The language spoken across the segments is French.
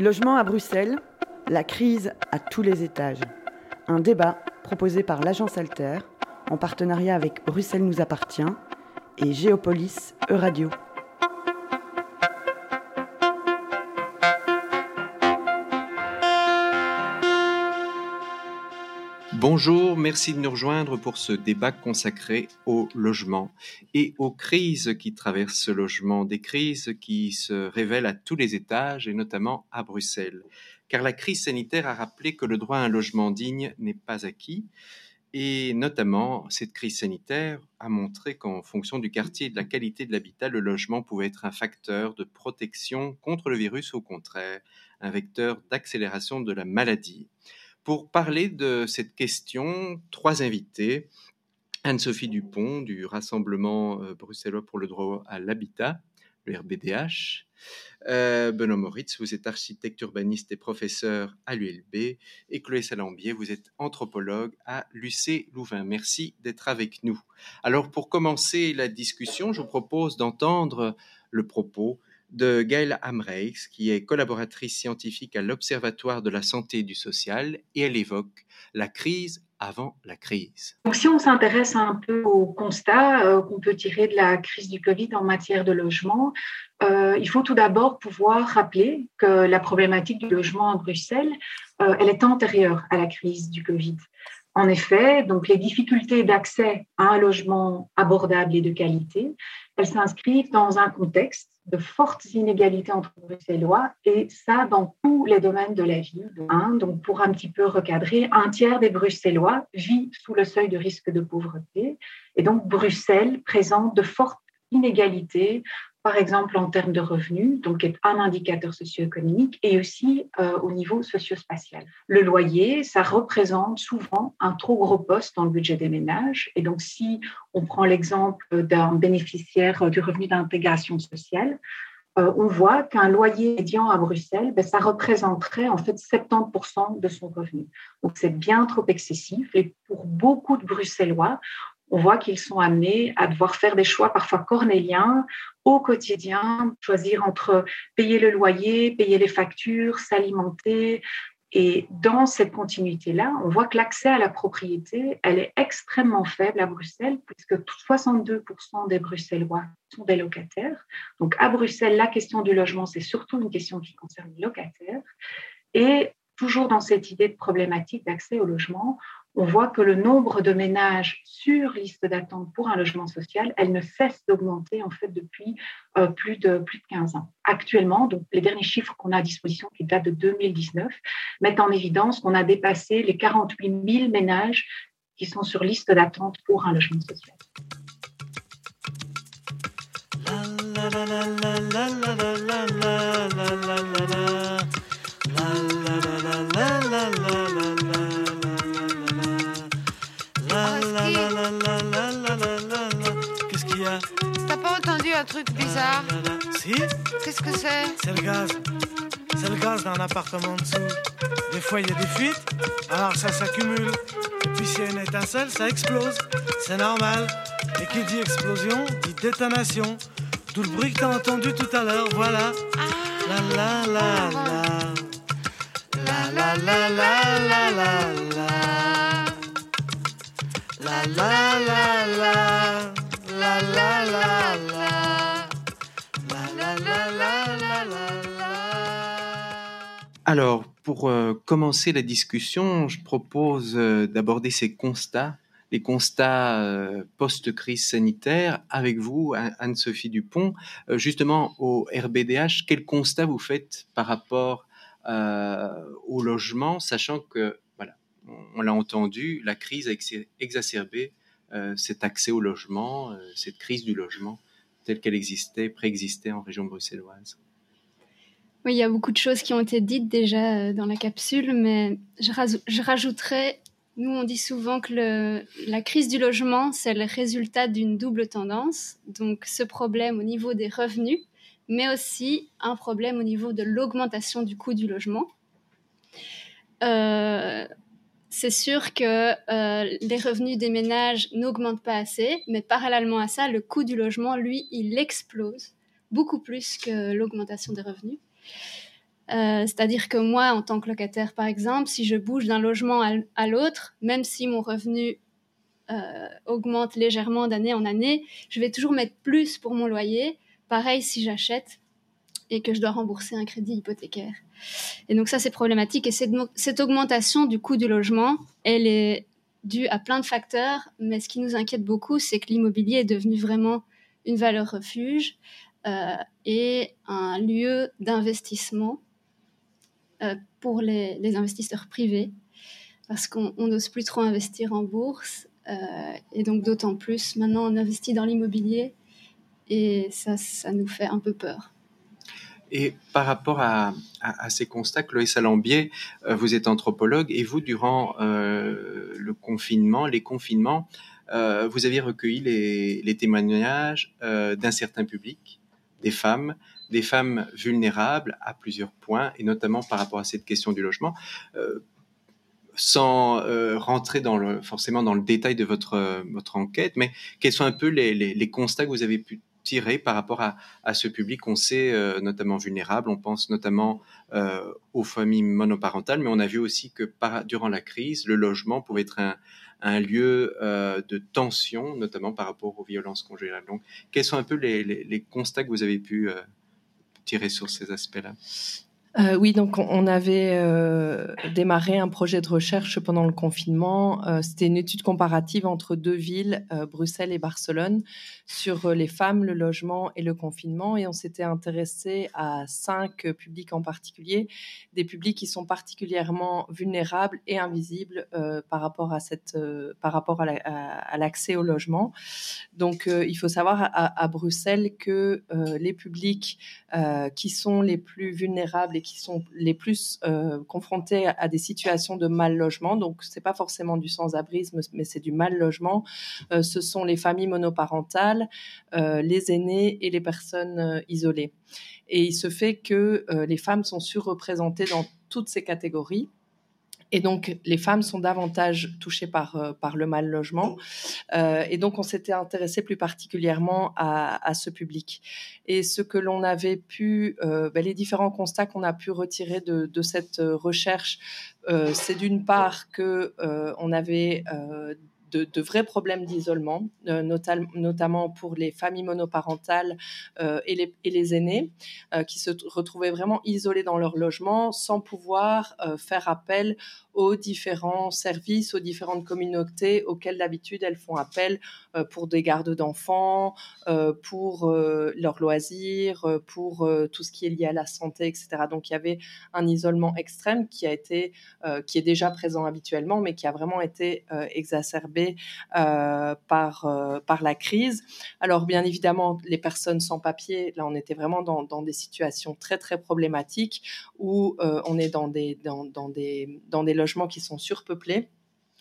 Logement à Bruxelles, la crise à tous les étages. Un débat proposé par l'agence Alter en partenariat avec Bruxelles nous appartient et Géopolis Euradio. Bonjour, merci de nous rejoindre pour ce débat consacré au logement et aux crises qui traversent ce logement, des crises qui se révèlent à tous les étages et notamment à Bruxelles. Car la crise sanitaire a rappelé que le droit à un logement digne n'est pas acquis et notamment cette crise sanitaire a montré qu'en fonction du quartier et de la qualité de l'habitat, le logement pouvait être un facteur de protection contre le virus, au contraire, un vecteur d'accélération de la maladie. Pour parler de cette question, trois invités. Anne-Sophie Dupont du Rassemblement euh, bruxellois pour le droit à l'habitat, le RBDH. Euh, Benoît Moritz, vous êtes architecte urbaniste et professeur à l'ULB. Et Chloé Salambier, vous êtes anthropologue à l'UC Louvain. Merci d'être avec nous. Alors, pour commencer la discussion, je vous propose d'entendre le propos de Gaëlle Amreix, qui est collaboratrice scientifique à l'Observatoire de la santé et du social, et elle évoque la crise avant la crise. Donc, si on s'intéresse un peu au constat euh, qu'on peut tirer de la crise du Covid en matière de logement, euh, il faut tout d'abord pouvoir rappeler que la problématique du logement à Bruxelles, euh, elle est antérieure à la crise du Covid. En effet, donc les difficultés d'accès à un logement abordable et de qualité, elles s'inscrivent dans un contexte de fortes inégalités entre Bruxellois et ça dans tous les domaines de la vie. Hein. donc, pour un petit peu recadrer, un tiers des Bruxellois vit sous le seuil de risque de pauvreté et donc Bruxelles présente de fortes inégalités par exemple en termes de revenus, donc est un indicateur socio-économique, et aussi euh, au niveau socio-spatial. Le loyer, ça représente souvent un trop gros poste dans le budget des ménages. Et donc, si on prend l'exemple d'un bénéficiaire du revenu d'intégration sociale, euh, on voit qu'un loyer médian à Bruxelles, ben, ça représenterait en fait 70% de son revenu. Donc c'est bien trop excessif. Et pour beaucoup de Bruxellois, on voit qu'ils sont amenés à devoir faire des choix parfois cornéliens au quotidien, choisir entre payer le loyer, payer les factures, s'alimenter. Et dans cette continuité-là, on voit que l'accès à la propriété, elle est extrêmement faible à Bruxelles, puisque 62% des Bruxellois sont des locataires. Donc à Bruxelles, la question du logement, c'est surtout une question qui concerne les locataires. Et toujours dans cette idée de problématique d'accès au logement, on voit que le nombre de ménages sur liste d'attente pour un logement social, elle ne cesse d'augmenter en fait depuis euh, plus, de, plus de 15 ans. Actuellement, donc, les derniers chiffres qu'on a à disposition, qui datent de 2019, mettent en évidence qu'on a dépassé les 48 000 ménages qui sont sur liste d'attente pour un logement social. Un truc bizarre. Si Qu'est-ce que c'est? C'est le gaz. C'est le gaz d'un appartement dessous. Des fois, il y a des fuites, alors ça s'accumule. Et puis, s'il y a une étincelle, ça explose. C'est normal. Et qui dit explosion, dit détonation. D'où le bruit que t'as entendu tout à l'heure, voilà. La la la. La la la la la la la. La la la la. La Alors, pour euh, commencer la discussion, je propose euh, d'aborder ces constats, les constats euh, post-crise sanitaire, avec vous, Anne-Sophie Dupont. justement, au RBDH, quel constat vous faites par rapport au logement, sachant que, voilà, on, l'a entendu, la crise a exacerbé cet accès au logement, cette crise du logement telle qu'elle existait, préexistait en région bruxelloise? Oui, il y a beaucoup de choses qui ont été dites déjà euh, dans la capsule, mais je, rajouterais, nous on dit souvent que la crise du logement, c'est le résultat d'une double tendance, donc ce problème au niveau des revenus, mais aussi un problème au niveau de l'augmentation du coût du logement. Euh, c'est sûr que euh, les revenus des ménages n'augmentent pas assez, mais parallèlement à ça, le coût du logement, lui, il explose beaucoup plus que l'augmentation des revenus. C'est-à-dire que moi, en tant que locataire, par exemple, si je bouge d'un logement à, l'autre, même si mon revenu augmente légèrement d'année en année, je vais toujours mettre plus pour mon loyer. Pareil si j'achète et que je dois rembourser un crédit hypothécaire. Et donc ça, c'est problématique. Et cette, augmentation du coût du logement, elle est due à plein de facteurs, mais ce qui nous inquiète beaucoup, c'est que l'immobilier est devenu vraiment une valeur refuge euh, et un lieu d'investissement euh, pour les, investisseurs privés, parce qu'on n'ose plus trop investir en bourse, euh, et donc d'autant plus maintenant on investit dans l'immobilier, et ça, ça nous fait un peu peur. Et par rapport à, ces constats, Chloé Salambier, euh, vous êtes anthropologue et vous, durant euh, le confinement, les confinements, euh, vous avez recueilli les, témoignages d'un certain public, des femmes, des femmes vulnérables à plusieurs points, et notamment par rapport à cette question du logement. sans rentrer dans le, forcément dans le détail de votre, votre enquête, mais quels sont un peu les, constats que vous avez pu tiré par rapport à, ce public qu'on sait euh, notamment vulnérable? On pense notamment euh, aux familles monoparentales, mais on a vu aussi que durant la crise, le logement pouvait être un, lieu euh, de tension, notamment par rapport aux violences conjugales. Donc, quels sont un peu les constats que vous avez pu tirer sur ces aspects-là? Euh, oui, donc on avait euh, démarré un projet de recherche pendant le confinement. Euh, c'était une étude comparative entre deux villes, Bruxelles et Barcelone, sur les femmes, le logement et le confinement. Et on s'était intéressé à cinq publics en particulier, des publics qui sont particulièrement vulnérables et invisibles par rapport à par rapport à l'accès au logement. Donc, il faut savoir à, à Bruxelles que les publics qui sont les plus vulnérables qui sont les plus euh, confrontés à, des situations de mal logement. Donc, c'est pas forcément du sans-abrisme, mais c'est du mal logement. Euh, ce sont les familles monoparentales, euh, les aînés et les personnes isolées. Et il se fait que les femmes sont surreprésentées dans toutes ces catégories. Et donc, les femmes sont davantage touchées par, euh, par le mal logement. Euh, et donc, on s'était intéressé plus particulièrement à, à, ce public. Et ce que l'on avait pu, euh, ben, les différents constats qu'on a pu retirer de, de cette recherche, euh, c'est d'une part que euh, on avait de, vrais problèmes d'isolement, euh, notamment pour les familles monoparentales euh, et, les, et, les, aînés, euh, qui se retrouvaient vraiment isolés dans leur logement sans pouvoir faire appel aux différents services, aux différentes communautés auxquelles d'habitude elles font appel pour des gardes d'enfants, pour leurs loisirs, pour tout ce qui est lié à la santé, etc. Donc il y avait un isolement extrême qui a été, qui est déjà présent habituellement, mais qui a vraiment été exacerbé euh, par, euh, par la crise. Alors bien évidemment, les personnes sans papier, là on était vraiment dans, dans des situations très très problématiques où euh, on est dans des, dans, dans, des, dans des logements qui sont surpeuplés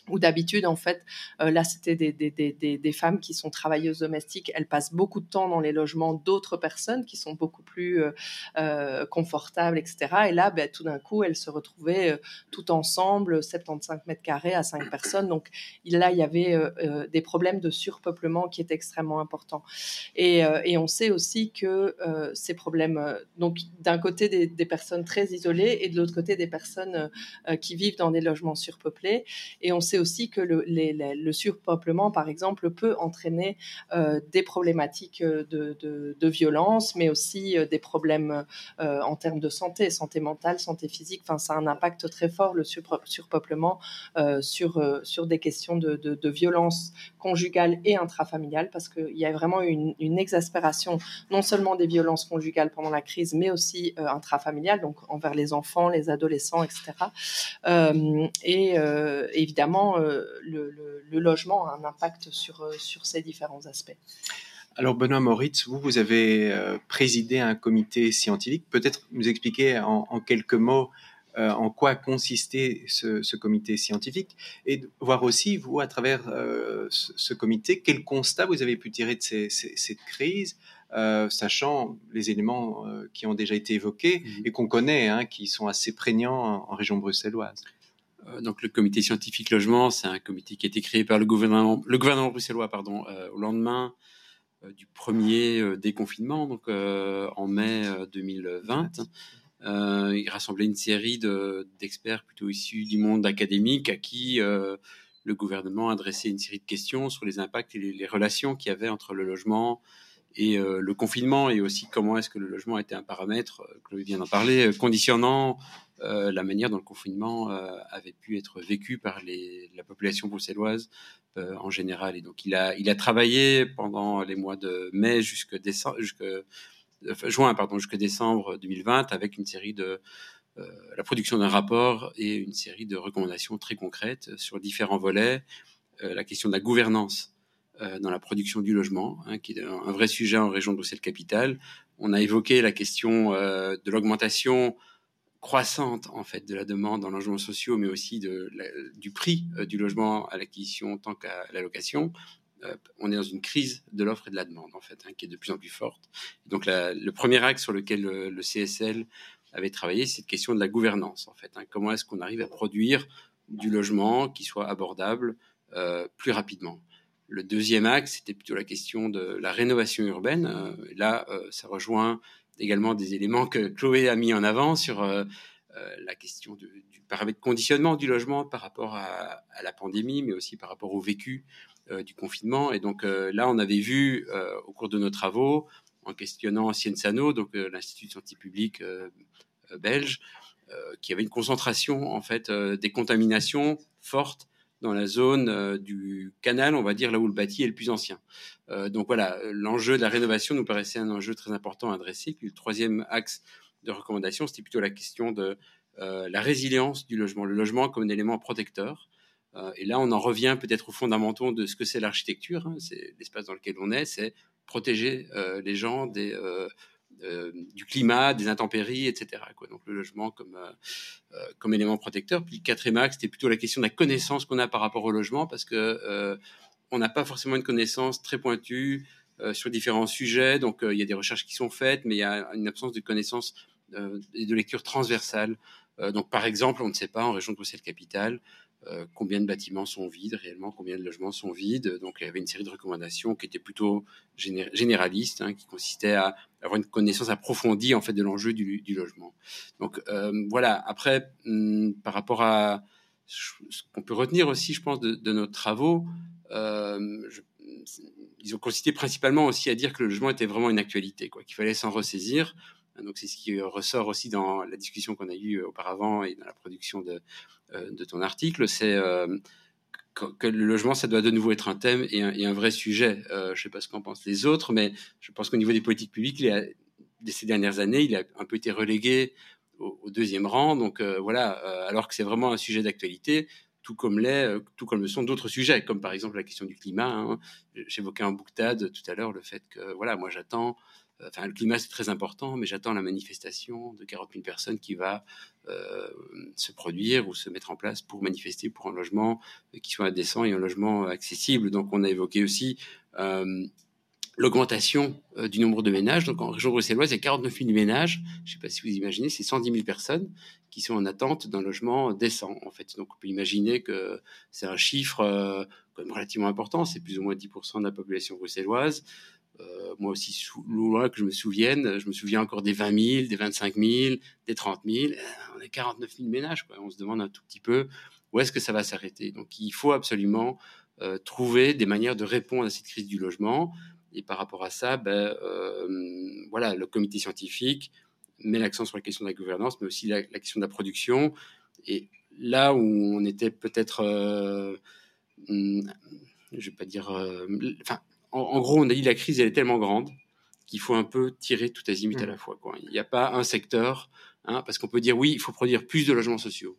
où d'habitude, en fait, euh, là, c'était des, des, des, des, femmes qui sont travailleuses domestiques. Elles passent beaucoup de temps dans les logements d'autres personnes qui sont beaucoup plus euh, euh confortables, etc. Et là, ben, tout d'un coup, elles se retrouvaient tout ensemble, 75 mètres carrés à 5 personnes. Donc là, il y avait des problèmes de surpeuplement qui étaient extrêmement importants. Et, et on sait aussi que ces problèmes, donc d'un côté des, des, personnes très isolées et de l'autre côté des personnes qui vivent dans des logements surpeuplés. Et on sait aussi que le, le, surpeuplement, par exemple, peut entraîner euh, des problématiques de, de, violence, mais aussi euh, des problèmes euh, en termes de santé, santé mentale, santé physique. Enfin, ça a un impact très fort, le surpeuplement, sur, sur des questions de, de, violence conjugale et intrafamiliale, parce qu'il y a vraiment une, une, exaspération non seulement des violences conjugales pendant la crise, mais aussi intrafamiliales, donc envers les enfants, les adolescents, etc. et évidemment, euh, le, logement a un impact sur, euh, sur ces différents aspects. Alors Benoît Moritz, vous, vous avez euh, présidé un comité scientifique. Peut-être nous expliquer en, quelques mots en quoi consistait ce, comité scientifique et voir aussi, vous, à travers ce, comité, quel constat vous avez pu tirer de cette crise, sachant les éléments qui ont déjà été évoqués mmh et qu'on connaît, hein, qui sont assez prégnants en région bruxelloise. Euh, donc le comité scientifique logement, c'est un comité qui a été créé par le gouvernement, le gouvernement bruxellois, pardon, euh, au lendemain euh, du premier déconfinement, donc en mai 2020. Euh, il rassemblait une série d'experts plutôt issus du monde académique à qui le gouvernement adressait une série de questions sur les impacts et les, relations qu'il y avait entre le logement et le confinement et aussi comment est-ce que le logement était un paramètre, Chloé vient d'en parler, conditionnant la manière dont le confinement avait pu être vécu par la population bruxelloise en général. Et donc il a, il a travaillé pendant les mois de mai jusqu'à décembre, juin pardon, décembre 2020 avec une série de euh, la production d'un rapport et une série de recommandations très concrètes sur différents volets. Euh, la question de la gouvernance euh, dans la production du logement, hein, qui est un vrai sujet en région de Bruxelles-Capitale. On a évoqué la question de l'augmentation croissante en fait de la demande en logements sociaux, mais aussi de du prix du logement à l'acquisition tant qu'à la location. Euh, on est dans une crise de l'offre et de la demande, en fait, hein, qui est de plus en plus forte. Donc, le premier axe sur lequel le, CSL avait travaillé, c'est cette question de la gouvernance, en fait. Hein. comment est-ce qu'on arrive à produire du logement qui soit abordable euh, plus rapidement? Le deuxième axe, c'était plutôt la question de la rénovation urbaine. Euh, là, ça rejoint également des éléments que Chloé a mis en avant sur la question du paramètre conditionnement du logement par rapport à, la pandémie, mais aussi par rapport au vécu euh, du confinement. Et donc euh, là, on avait vu euh, au cours de nos travaux, en questionnant Sciensano, donc l'Institut de santé publique belge, qui avait une concentration en fait des contaminations fortes dans la zone du canal, on va dire là où le bâti est le plus ancien. donc voilà, l'enjeu de la rénovation nous paraissait un enjeu très important à adresser. Puis le troisième axe de recommandation, c'était plutôt la question de la résilience du logement, le logement comme un élément protecteur. Euh, et là, on en revient peut-être aux fondamentaux de ce que c'est l'architecture. Hein. c'est l'espace dans lequel on est, c'est protéger euh, les gens des, euh, du climat, des intempéries, etc. Donc le logement comme, comme élément protecteur. Puis le quatrième axe, c'était plutôt la question de la connaissance qu'on a par rapport au logement, parce que on n'a pas forcément une connaissance très pointue sur différents sujets. Donc il y a des recherches qui sont faites, mais il y a une absence de connaissance et de lecture transversale. donc par exemple, on ne sait pas en région de Bruxelles-Capitale euh, combien de bâtiments sont vides réellement, combien de logements sont vides. Donc il y avait une série de recommandations qui étaient plutôt généralistes, hein, qui consistaient à avoir une connaissance approfondie en fait de l'enjeu du, logement. Donc euh, voilà. Après, hum, par rapport à ce qu'on peut retenir aussi, je pense, de, nos travaux, euh, ils ont consisté principalement aussi à dire que le logement était vraiment une actualité, quoi, qu'il fallait s'en ressaisir. Donc c'est ce qui ressort aussi dans la discussion qu'on a eue auparavant et dans la production de, de ton article, c'est euh, que le logement, ça doit de nouveau être un thème et un, vrai sujet. Euh, je ne sais pas ce qu'en pensent les autres, mais je pense qu'au niveau des politiques publiques, il ces dernières années, il a un peu été relégué au, deuxième rang. Donc voilà, alors que c'est vraiment un sujet d'actualité, tout comme tout comme le sont d'autres sujets, comme par exemple la question du climat. Hein. J'évoquais en bouctade tout à l'heure le fait que voilà, moi j'attends Enfin, le climat, c'est très important, mais j'attends la manifestation de 40 000 personnes qui va euh, se produire ou se mettre en place pour manifester pour un logement qui soit décent et un logement accessible. Donc, on a évoqué aussi euh, l'augmentation euh, du nombre de ménages. Donc, en région bruxelloise, il y a 49 000 ménages. Je ne sais pas si vous imaginez, c'est 110 000 personnes qui sont en attente d'un logement décent, en fait. Donc, on peut imaginer que c'est un chiffre quand même relativement important. C'est plus ou moins 10% de la population bruxelloise. Euh, moi aussi, loin que je me souvienne, je me souviens encore des 20 000, des 25 000, des 30 000. Euh, on est 49 000 ménages. Quoi. On se demande un tout petit peu où est-ce que ça va s'arrêter. Donc, il faut absolument euh, trouver des manières de répondre à cette crise du logement. Et par rapport à ça, ben, voilà, le comité scientifique met l'accent sur la question de la gouvernance, mais aussi la, question de la production. Et là où on était peut-être, hmm, je vais pas dire, en, gros, on a dit la crise elle est tellement grande qu'il faut un peu tirer tout azimut à mmh. la fois. Quoi. Il n'y a pas un secteur, hein, parce qu'on peut dire oui, il faut produire plus de logements sociaux.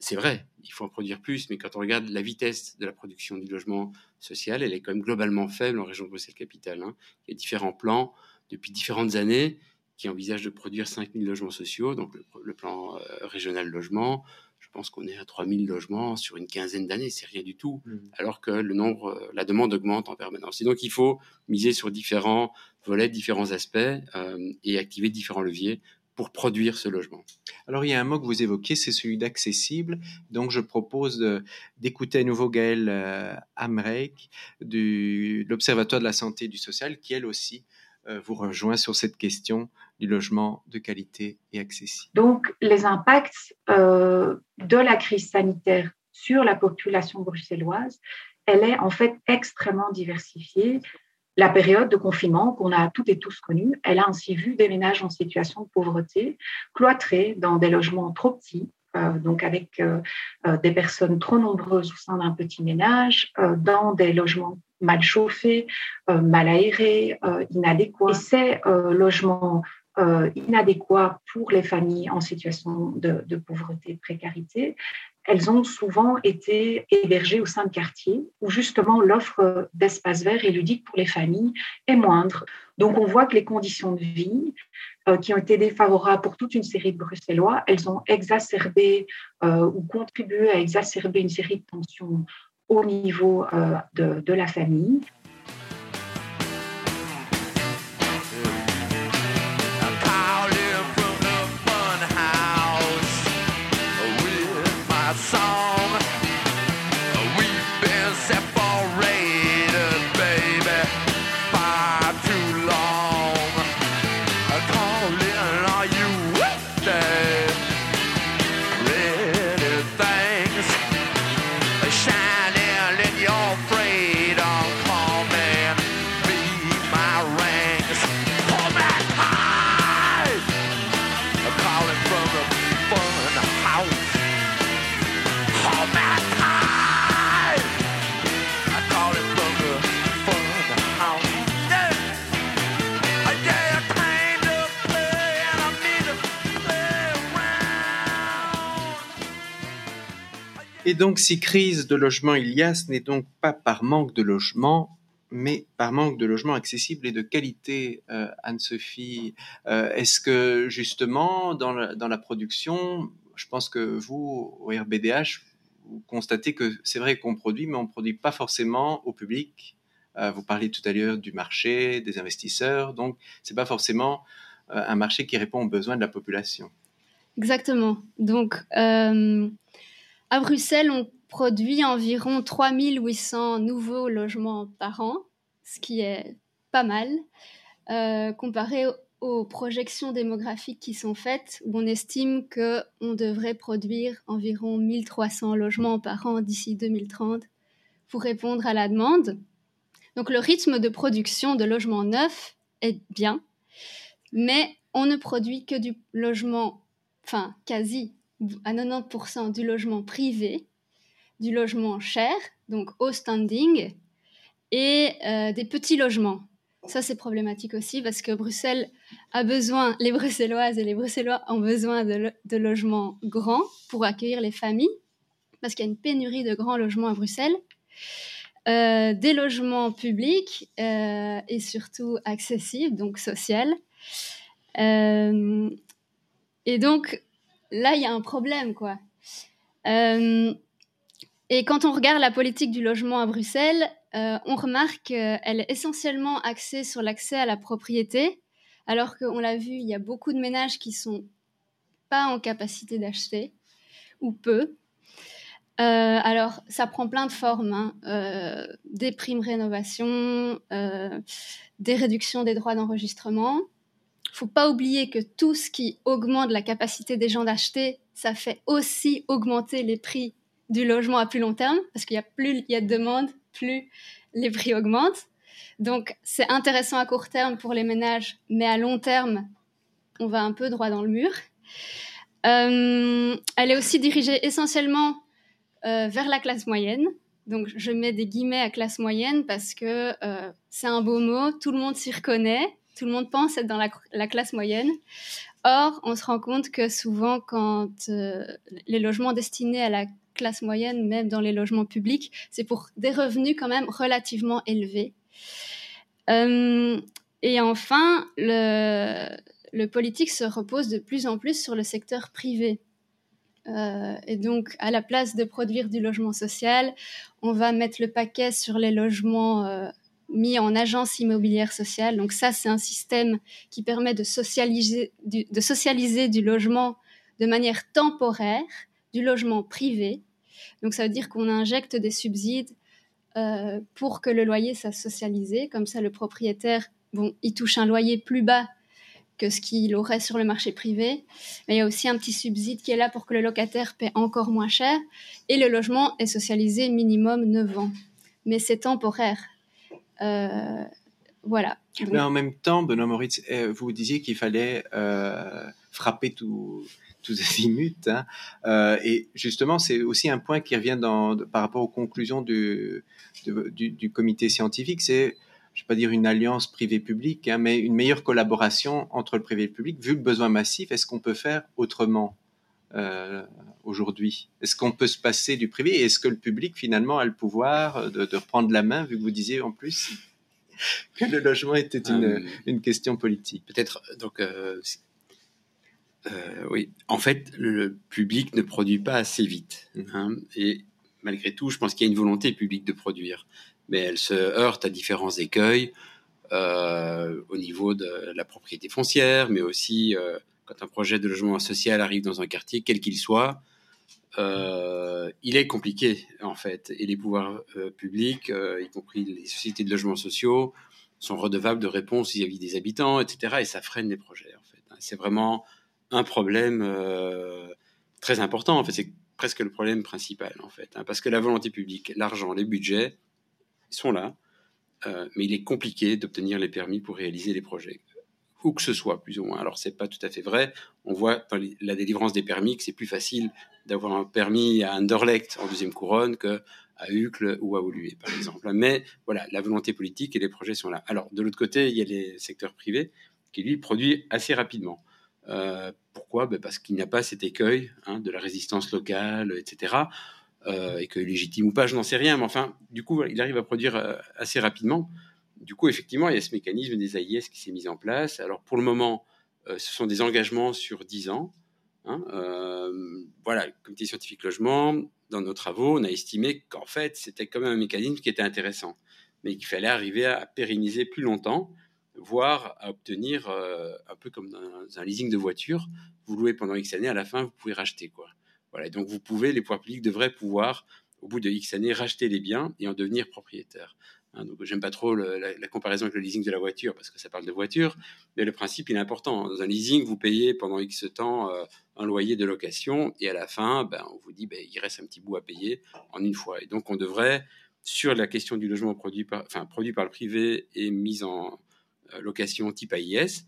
C'est vrai, il faut en produire plus, mais quand on regarde la vitesse de la production du logement social, elle est quand même globalement faible en région de Bruxelles-Capitale. Hein. Il y a différents plans depuis différentes années qui envisagent de produire 5000 logements sociaux, donc le, plan euh, régional logement, pense qu'on est à 3000 logements sur une quinzaine d'années, c'est rien du tout, mmh. alors que le nombre, euh, la demande augmente en permanence. Et donc il faut miser sur différents volets, différents aspects euh, et activer différents leviers pour produire ce logement. Alors il y a un mot que vous évoquez, c'est celui d'accessible. Donc je propose d'écouter à nouveau Gaëlle euh, Amreik de l'Observatoire de la santé et du social, qui elle aussi vous rejoint sur cette question du logement de qualité et accessible. Donc, les impacts de la crise sanitaire sur la population bruxelloise, elle est en fait extrêmement diversifiée. La période de confinement qu'on a toutes et tous connue, elle a ainsi vu des ménages en situation de pauvreté cloîtrés dans des logements trop petits, euh, donc avec euh, euh, des personnes trop nombreuses au sein d'un petit ménage, dans des logements mal chauffés, mal aérés, inadéquats. Et ces logements inadéquats pour les familles en situation de, pauvreté, de précarité, elles ont souvent été hébergées au sein de quartiers où justement l'offre d'espaces verts et ludiques pour les familles est moindre. Donc on voit que les conditions de vie euh, qui ont été défavorables pour toute une série de Bruxellois, elles ont exacerbé euh, ou contribué à exacerber une série de tensions au niveau euh, de la famille. Donc, si crise de logement il y a, ce n'est donc pas par manque de logement, mais par manque de logement accessible et de qualité, euh, Anne-Sophie. Euh, est-ce que justement, dans la, production, je pense que vous, au RBDH, vous constatez que c'est vrai qu'on produit, mais on ne produit pas forcément au public. Euh, vous parliez tout à l'heure du marché, des investisseurs, donc ce n'est pas forcément un marché qui répond aux besoins de la population. Exactement. Donc, à Bruxelles, on produit environ 3800 nouveaux logements par an, ce qui est pas mal, euh, comparé aux projections démographiques qui sont faites, où on estime qu'on devrait produire environ 1300 logements par an d'ici 2030 pour répondre à la demande. Donc le rythme de production de logements neufs est bien, mais on ne produit que du logement, enfin quasi à 90% du logement privé, du logement cher, donc au standing, et euh, des petits logements. Ça, c'est problématique aussi parce que Bruxelles a besoin, les Bruxelloises et les Bruxellois ont besoin de, logements grands pour accueillir les familles, parce qu'il y a une pénurie de grands logements à Bruxelles. Euh, des logements publics euh, et surtout accessibles, donc social. et donc, là, il y a un problème, quoi. Euh, et quand on regarde la politique du logement à Bruxelles, euh, on remarque qu'elle est essentiellement axée sur l'accès à la propriété, alors qu'on l'a vu, il y a beaucoup de ménages qui sont pas en capacité d'acheter, ou peu. Euh, alors, ça prend plein de formes, hein. des primes rénovation, des réductions des droits d'enregistrement, faut pas oublier que tout ce qui augmente la capacité des gens d'acheter, ça fait aussi augmenter les prix du logement à plus long terme, parce qu'il y a plus il y a de demandes, plus les prix augmentent. Donc c'est intéressant à court terme pour les ménages, mais à long terme, on va un peu droit dans le mur. Euh, elle est aussi dirigée essentiellement euh, vers la classe moyenne. Donc je mets des guillemets à classe moyenne parce que euh, c'est un beau mot, tout le monde s'y reconnaît tout le monde pense être dans la, classe moyenne. Or, on se rend compte que souvent, quand euh, les logements destinés à la classe moyenne, même dans les logements publics, c'est pour des revenus quand même relativement élevés. Euh, et enfin, le, politique se repose de plus en plus sur le secteur privé. Euh, et donc, à la place de produire du logement social, on va mettre le paquet sur les logements mis en agence immobilière sociale. Donc ça, c'est un système qui permet de socialiser du, logement de manière temporaire, du logement privé. Donc ça veut dire qu'on injecte des subsides euh, pour que le loyer soit socialisé. Comme ça, le propriétaire bon, il touche un loyer plus bas que ce qu'il aurait sur le marché privé. Mais il y a aussi un petit subside qui est là pour que le locataire paie encore moins cher. Et le logement est socialisé minimum 9 ans. Mais c'est temporaire. Euh, voilà. Mais en même temps, Benoît Moritz, euh, vous disiez qu'il fallait euh, frapper tout, tous azimuts. Hein. Et justement, c'est aussi un point qui revient par rapport aux conclusions du comité scientifique. C'est je ne vais pas dire une alliance privée-publique, hein, mais une meilleure collaboration entre le privé et le public. Vu le besoin massif, est-ce qu'on peut faire autrement? Euh, aujourd'hui? Est-ce qu'on peut se passer du privé? Et est-ce que le public finalement a le pouvoir de, reprendre la main, vu que vous disiez en plus que le logement était une, euh, une question politique? Peut-être, donc, euh, oui, en fait, le public ne produit pas assez vite. Hein, et malgré tout, je pense qu'il y a une volonté publique de produire. Mais elle se heurte à différents écueils au niveau de la propriété foncière, mais aussi quand un projet de logement social arrive dans un quartier, quel qu'il soit, euh, il est compliqué en fait. Et les pouvoirs publics, y compris les sociétés de logements sociaux, sont redevables de réponses vis-à-vis des habitants, etc. Et ça freine les projets en fait. C'est vraiment un problème très important. En fait, c'est presque le problème principal en fait, hein, parce que la volonté publique, l'argent, les budgets ils sont là, euh, mais il est compliqué d'obtenir les permis pour réaliser les projets, où que ce soit, plus ou moins. Alors, c'est pas tout à fait vrai. On voit dans la délivrance des permis que c'est plus facile d'avoir un permis à Anderlecht en deuxième couronne que à Uccle ou à Oluwe, par exemple. Mais voilà, la volonté politique et les projets sont là. Alors, de l'autre côté, il y a les secteurs privés qui, lui, produisent assez rapidement. Euh, pourquoi? Ben Parce qu'il n'y a pas cet écueil hein, de la résistance locale, etc. Euh, que légitime ou pas, je n'en sais rien, mais enfin, du coup, il arrive à produire euh, assez rapidement. Du coup, effectivement, il y a ce mécanisme des AIS qui s'est mis en place. Alors, pour le moment, euh, ce sont des engagements sur 10 ans. Hein, voilà, le comité scientifique logement, dans nos travaux, on a estimé qu'en fait, c'était quand même un mécanisme qui était intéressant, mais qu'il fallait arriver à pérenniser plus longtemps, voire à obtenir, un peu comme dans un leasing de voiture, vous louez pendant X années, à la fin, vous pouvez racheter. quoi. Voilà, donc vous pouvez, les pouvoirs publics devraient pouvoir, au bout de X années, racheter les biens et en devenir propriétaire. Hein, donc j'aime pas trop la, comparaison avec le leasing de la voiture parce que ça parle de voiture, mais le principe il est important. Dans un leasing, vous payez pendant X temps euh, un loyer de location et à la fin, ben, on vous dit ben, il reste un petit bout à payer en une fois. Et donc on devrait, sur la question du logement produit par, enfin, produit par le privé et mis en euh, location type AIS,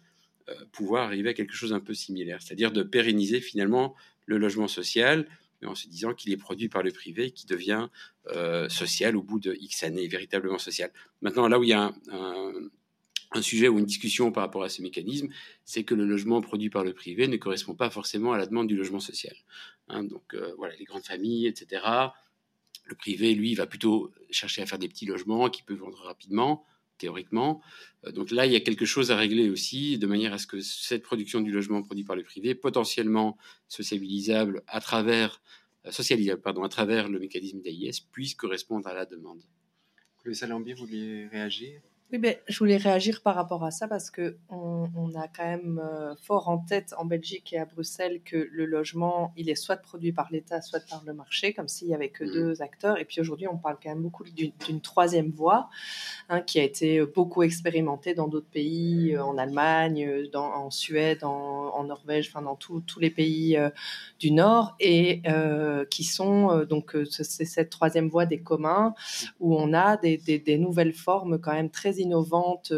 euh, pouvoir arriver à quelque chose un peu similaire, c'est-à-dire de pérenniser finalement le logement social, mais en se disant qu'il est produit par le privé, qui devient euh, social au bout de X années, véritablement social. Maintenant, là où il y a un, sujet ou une discussion par rapport à ce mécanisme, c'est que le logement produit par le privé ne correspond pas forcément à la demande du logement social. Hein, donc euh, voilà, les grandes familles, etc. Le privé, lui, va plutôt chercher à faire des petits logements qui peuvent vendre rapidement théoriquement. Euh, donc là, il y a quelque chose à régler aussi, de manière à ce que cette production du logement produit par le privé, potentiellement sociabilisable à travers, euh, socialisable, à travers le mécanisme d'AIS, puisse correspondre à la demande. Le Salambier, vous vouliez réagir? Oui, ben, je voulais réagir par rapport à ça parce que on, on a quand même euh, fort en tête en Belgique et à Bruxelles que le logement, il est soit produit par l'État, soit par le marché, comme s'il y avait que mmh. deux acteurs. Et puis aujourd'hui, on parle quand même beaucoup d'une troisième voie hein, qui a été beaucoup expérimentée dans d'autres pays, euh, en Allemagne, dans, en Suède, en, en Norvège, enfin dans tous les pays euh, du Nord, et euh, qui sont donc c'est cette troisième voie des communs où on a des, des, des nouvelles formes quand même très innovantes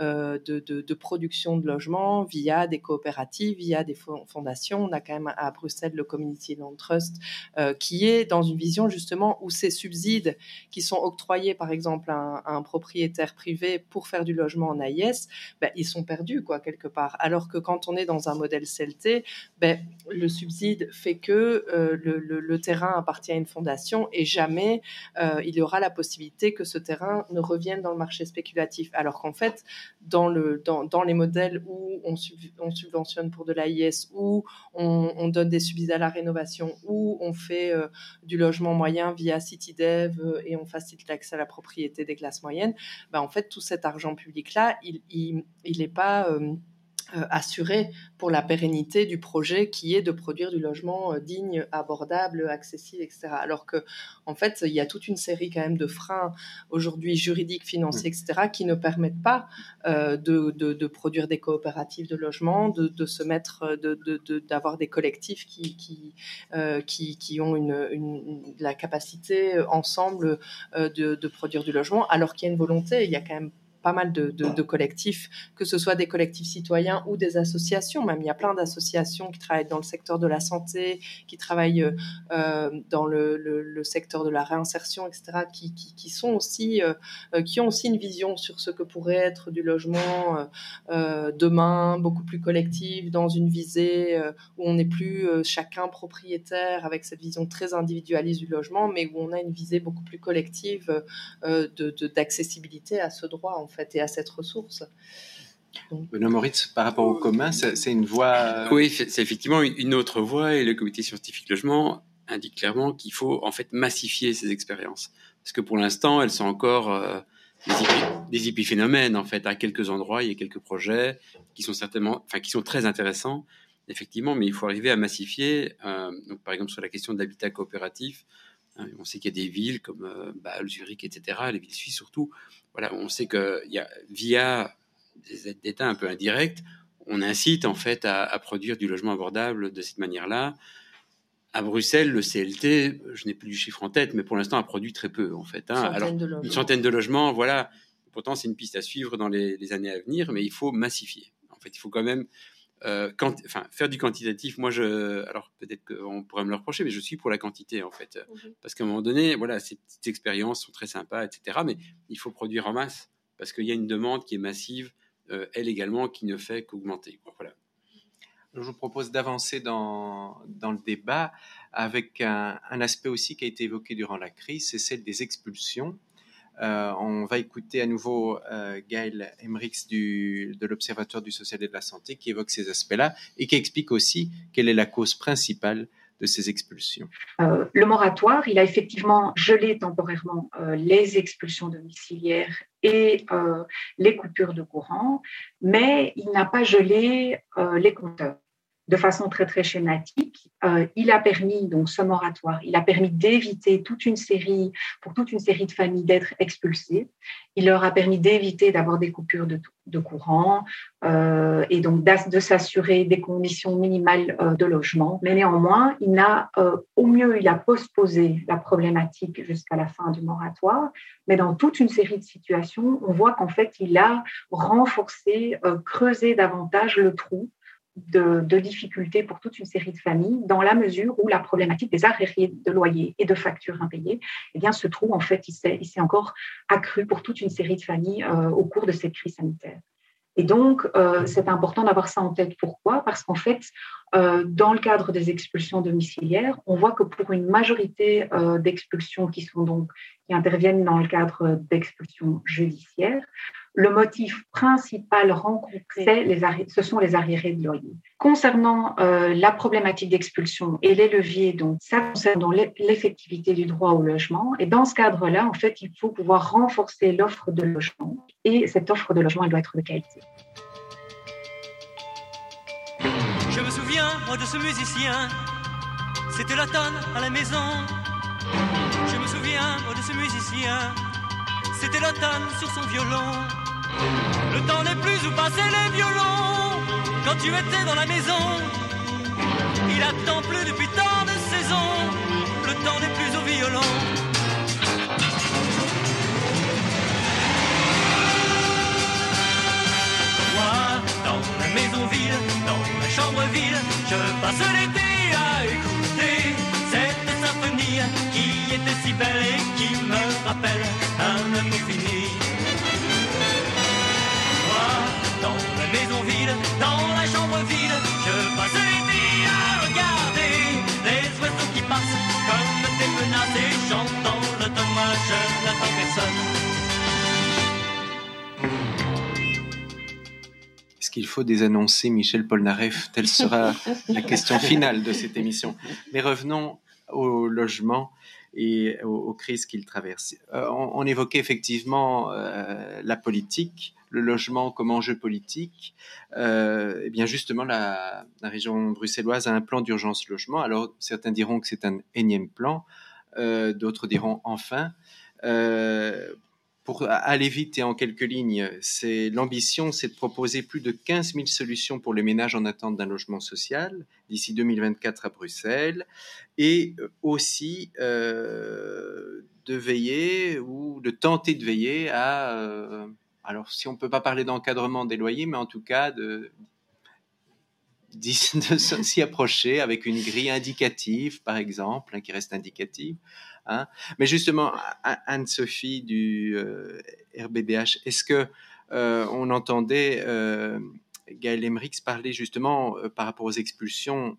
euh, de, production de logements via des coopératives, via des fondations. On a quand même à Bruxelles le Community Land Trust euh, qui est dans une vision justement où ces subsides qui sont octroyés par exemple à un, propriétaire privé pour faire du logement en AIS, ben, ils sont perdus quoi quelque part. Alors que quand on est dans un modèle CLT, ben, le subside fait que euh, le, terrain appartient à une fondation et jamais il y aura la possibilité que ce terrain ne revienne dans le marché spéculatif alors qu'en fait, dans, le, dans, dans, les modèles où on, on subventionne pour de l'AIS, où on, donne des subsides à la rénovation, où on fait euh, du logement moyen via CityDev euh, et on facilite l'accès à la propriété des classes moyennes, ben en fait, tout cet argent public-là, il n'est il pas... Euh, euh, assuré pour la pérennité du projet qui est de produire du logement euh, digne, abordable, accessible, etc. Alors que, en fait, il y a toute une série quand même de freins aujourd'hui juridiques, financiers, etc., qui ne permettent pas euh, de, produire des coopératives de logement, de, se mettre, d'avoir des collectifs qui, ont la capacité ensemble de, produire du logement, alors qu'il y a une volonté. Il y a quand même pas mal de, collectifs, que ce soit des collectifs citoyens ou des associations. Même il y a plein d'associations qui travaillent dans le secteur de la santé, qui travaillent euh, dans le, secteur de la réinsertion, etc., qui, sont aussi, euh, euh, qui ont aussi une vision sur ce que pourrait être du logement demain, beaucoup plus collectif, dans une visée où on n'est plus chacun propriétaire avec cette vision très individualiste du logement, mais où on a une visée beaucoup plus collective d'accessibilité à ce droit. En fait, et à cette ressource. Benoît Moritz, par rapport au commun, c'est une voie. Oui, c'est effectivement une autre voie et le comité scientifique logement indique clairement qu'il faut en fait massifier ces expériences. Parce que pour l'instant, elles sont encore euh, des, épiphénomènes en fait. À quelques endroits, il y a quelques projets qui sont certainement, enfin qui sont très intéressants, effectivement, mais il faut arriver à massifier. Euh, donc, par exemple, sur la question de l'habitat coopératif, on sait qu'il y a des villes comme euh, Bâle, Zurich, etc., les villes suisses surtout, voilà, on sait que y a, via des aides d'État un peu indirectes, on incite en fait à, produire du logement abordable de cette manière-là. À Bruxelles, le CLT, je n'ai plus du chiffre en tête, mais pour l'instant a produit très peu en fait. Hein. Alors, une centaine de logements, voilà. Pourtant, c'est une piste à suivre dans les, années à venir, mais il faut massifier. En fait, il faut quand même euh, enfin, faire du quantitatif, moi, je, alors peut-être qu'on pourrait me le reprocher, mais je suis pour la quantité, en fait. Parce qu'à un moment donné, voilà, ces petites expériences sont très sympas, etc. Mais il faut produire en masse, parce qu'il y a une demande qui est massive, euh, elle également, qui ne fait qu'augmenter. Voilà. Je vous propose d'avancer dans, dans, le débat avec un, un, aspect aussi qui a été évoqué durant la crise, c'est celle des expulsions. Euh, on va écouter à nouveau euh, Gaël Emmerich de l'Observatoire du social et de la santé qui évoque ces aspects-là et qui explique aussi quelle est la cause principale de ces expulsions. Euh, le moratoire, il a effectivement gelé temporairement les expulsions domiciliaires et les coupures de courant, mais il n'a pas gelé les compteurs de façon très très schématique. Euh, il a permis donc ce moratoire, il a permis d'éviter toute une série pour toute une série de familles d'être expulsées. Il leur a permis d'éviter d'avoir des coupures de, courant euh, et donc de s'assurer des conditions minimales euh, de logement. Mais néanmoins, il n'a au mieux il a postposé la problématique jusqu'à la fin du moratoire. Mais dans toute une série de situations, on voit qu'en fait il a renforcé, creusé davantage le trou de, difficultés pour toute une série de familles dans la mesure où la problématique des arriérés de loyer et de factures impayées, eh bien, ce trou, en fait, il s'est encore accru pour toute une série de familles euh, au cours de cette crise sanitaire. Et donc, euh, c'est important d'avoir ça en tête. Pourquoi? Parce qu'en fait, euh, dans le cadre des expulsions domiciliaires, on voit que pour une majorité d'expulsions qui sont donc qui interviennent dans le cadre d'expulsions judiciaires, le motif principal rencontré, les ce sont les arriérés de loyer. Concernant euh, la problématique d'expulsion et les leviers, donc ça concerne l'effectivité du droit au logement. Et dans ce cadre-là, en fait, il faut pouvoir renforcer l'offre de logement. Et cette offre de logement, elle doit être de qualité. Souviens, moi, de ce musicien. C'était l'automne à la maison. Je me souviens, moi, de ce musicien. C'était l'automne sur son violon. Le temps n'est plus où passer les violons. Quand tu étais dans la maison, il attend plus depuis tant de saisons. Le temps n'est plus au violon. Moi, dans la maison ville, dans la chambre ville, je passe l'été à écouter cette symphonie qui était si belle et qui me rappelle un amour fini. dans la maison vide, dans la chambre vide, je passe les à regarder les oiseaux qui passent comme des menaces et j'entends le dommage, je n'attends personne. Qu'il faut désannoncer Michel Polnareff Telle sera la question finale de cette émission. Mais revenons au logement et aux, crises qu'ils traversent. On, évoquait effectivement la politique, le logement comme enjeu politique. et bien justement, la, la, région bruxelloise a un plan d'urgence logement. Alors certains diront que c'est un énième plan, d'autres diront enfin. Euh, pour aller vite et en quelques lignes, c'est l'ambition, c'est de proposer plus de 15 000 solutions pour les ménages en attente d'un logement social d'ici 2024 à Bruxelles, et aussi euh, de veiller ou de tenter de veiller à, euh, alors si on peut pas parler d'encadrement des loyers, mais en tout cas de de s'y approcher avec une grille indicative, par exemple, hein, qui reste indicative, Hein. Mais justement, Anne-Sophie du euh, RBDH, est-ce que euh, on entendait euh, Gaël Emmerich parler justement par rapport aux expulsions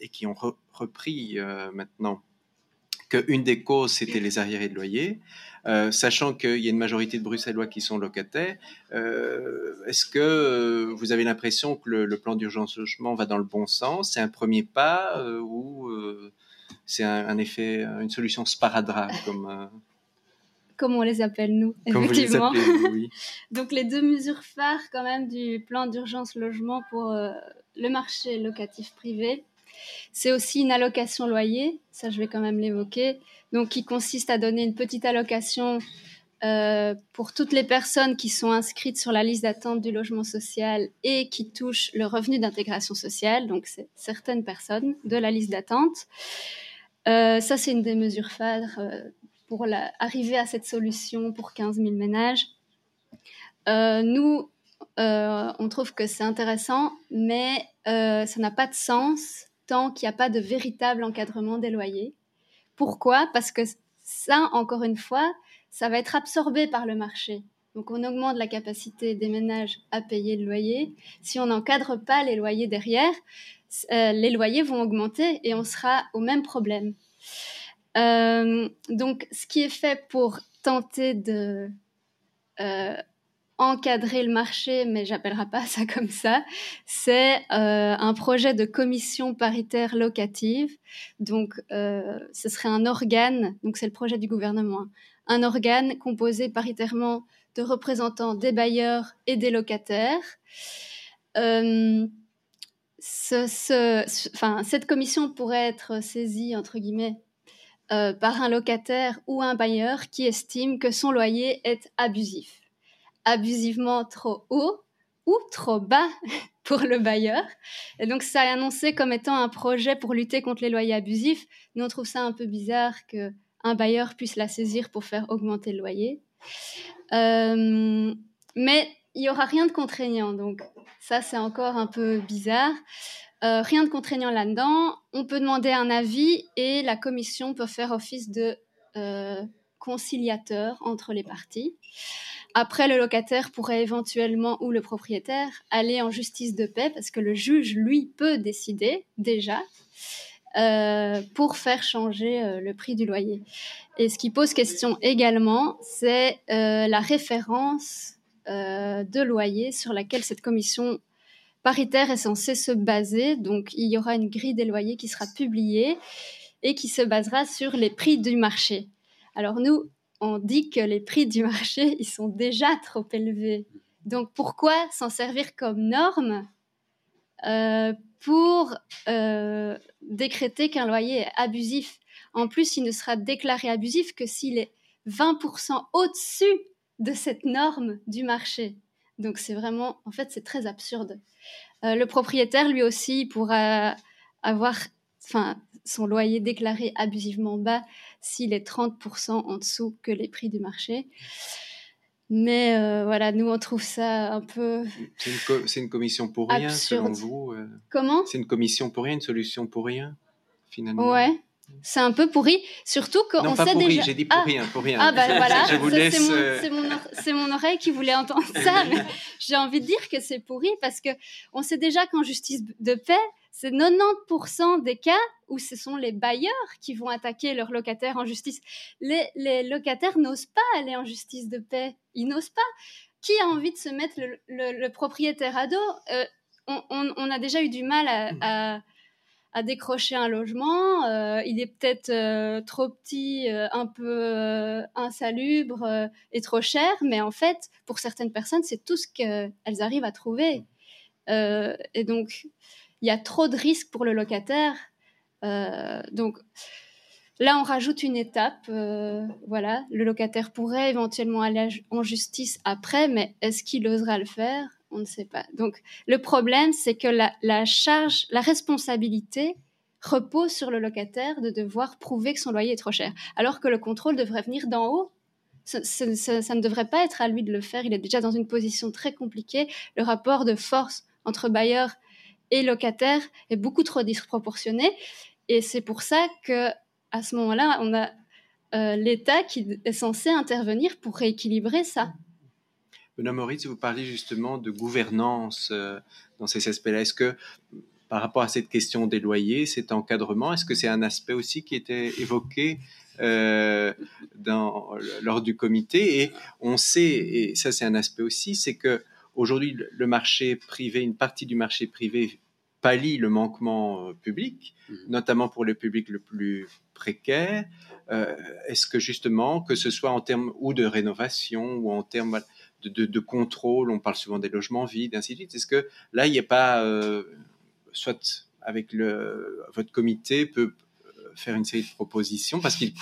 et qui ont repris maintenant qu'une des causes, c'était les arriérés de loyer, sachant qu'il y a une majorité de Bruxellois qui sont locataires. Est-ce que vous avez l'impression que le, le plan d'urgence logement va dans le bon sens? C'est un premier pas ou c'est un, effet, une solution sparadrap comme. Euh, comme on les appelle nous, effectivement. Donc les deux mesures phares quand même du plan d'urgence logement pour euh, le marché locatif privé, c'est aussi une allocation loyer, ça je vais quand même l'évoquer, donc qui consiste à donner une petite allocation euh, pour toutes les personnes qui sont inscrites sur la liste d'attente du logement social et qui touchent le revenu d'intégration sociale, donc c'est certaines personnes de la liste d'attente. Euh, ça, c'est une des mesures phares euh, pour arriver à cette solution pour 15 000 ménages. Euh, nous, on trouve que c'est intéressant, mais ça n'a pas de sens tant qu'il n'y a pas de véritable encadrement des loyers. Pourquoi? Parce que ça, encore une fois, ça va être absorbé par le marché. Donc on augmente la capacité des ménages à payer le loyer. Si on n'encadre pas les loyers derrière, euh, les loyers vont augmenter et on sera au même problème. Euh, donc, ce qui est fait pour tenter de euh, encadrer le marché, mais j'appellerai pas ça comme ça, c'est un projet de commission paritaire locative. Donc, ce serait un organe, donc c'est le projet du gouvernement, un organe composé paritairement de représentants des bailleurs et des locataires cette commission pourrait être saisie, entre guillemets, euh, par un locataire ou un bailleur qui estime que son loyer est abusif. Abusivement trop haut ou trop bas pour le bailleur. Et donc, ça est annoncé comme étant un projet pour lutter contre les loyers abusifs. Nous, on trouve ça un peu bizarre qu'un bailleur puisse la saisir pour faire augmenter le loyer. Euh, mais il n'y aura rien de contraignant. Donc, ça, c'est encore un peu bizarre. Euh, rien de contraignant là-dedans. On peut demander un avis et la commission peut faire office de euh, conciliateur entre les parties. Après, le locataire pourrait éventuellement, ou le propriétaire, aller en justice de paix parce que le juge, lui, peut décider déjà euh, pour faire changer le prix du loyer. Et ce qui pose question également, c'est la référence de loyer sur laquelle cette commission paritaire est censée se baser. Donc, il y aura une grille des loyers qui sera publiée et qui se basera sur les prix du marché. Alors, nous, on dit que les prix du marché, ils sont déjà trop élevés. Donc, pourquoi s'en servir comme norme euh, pour euh, décréter qu'un loyer est abusif? En plus, il ne sera déclaré abusif que s'il est 20% au-dessus de cette norme du marché. Donc c'est vraiment, en fait, c'est très absurde. Euh, le propriétaire, lui aussi, pourra avoir enfin, son loyer déclaré abusivement bas s'il est 30% en dessous que les prix du marché. Mais euh, voilà, nous, on trouve ça un peu. C'est une, commission pour rien, selon vous euh? Comment? C'est une commission pour rien, une solution pour rien, finalement? Ouais. C'est un peu pourri, surtout qu'on sait pourri, déjà. j'ai dit pour ah. rien, pour rien. Ah bah voilà, c'est mon, mon, mon, oreille qui voulait entendre ça. mais j'ai envie de dire que c'est pourri parce que on sait déjà qu'en justice de paix, c'est 90% des cas où ce sont les bailleurs qui vont attaquer leurs locataires en justice. Les, les locataires n'osent pas aller en justice de paix, ils n'osent pas. Qui a envie de se mettre le, le, propriétaire à dos euh, on, on, on, a déjà eu du mal à, à à décrocher un logement. Euh, il est peut-être euh, trop petit, euh, un peu insalubre et trop cher, mais en fait, pour certaines personnes, c'est tout ce qu'elles arrivent à trouver. et donc, il y a trop de risques pour le locataire. donc, là, on rajoute une étape. voilà, le locataire pourrait éventuellement aller en justice après, mais est-ce qu'il osera le faire? On ne sait pas. Donc, le problème, c'est que la, charge, la responsabilité repose sur le locataire de devoir prouver que son loyer est trop cher, alors que le contrôle devrait venir d'en haut. Ça, ne devrait pas être à lui de le faire. Il est déjà dans une position très compliquée. Le rapport de force entre bailleur et locataire est beaucoup trop disproportionné. Et c'est pour ça que à ce moment-là, on a euh, l'État qui est censé intervenir pour rééquilibrer ça. Benoît Moritz, vous parlez justement de gouvernance euh, dans ces aspects-là. Est-ce que par rapport à cette question des loyers, cet encadrement, est-ce que c'est un aspect aussi qui était évoqué euh, dans, lors du comité? Et on sait, et ça c'est un aspect aussi, c'est que aujourd'hui le marché privé, une partie du marché privé pallie le manquement euh, public, mmh. notamment pour le public le plus précaire. Est-ce que justement, que ce soit en termes ou de rénovation ou en termes de, contrôle, on parle souvent des logements vides, ainsi de suite. Est-ce que là, il n'y a pas, euh, soit avec le, votre comité peut euh, faire une série de propositions parce qu'il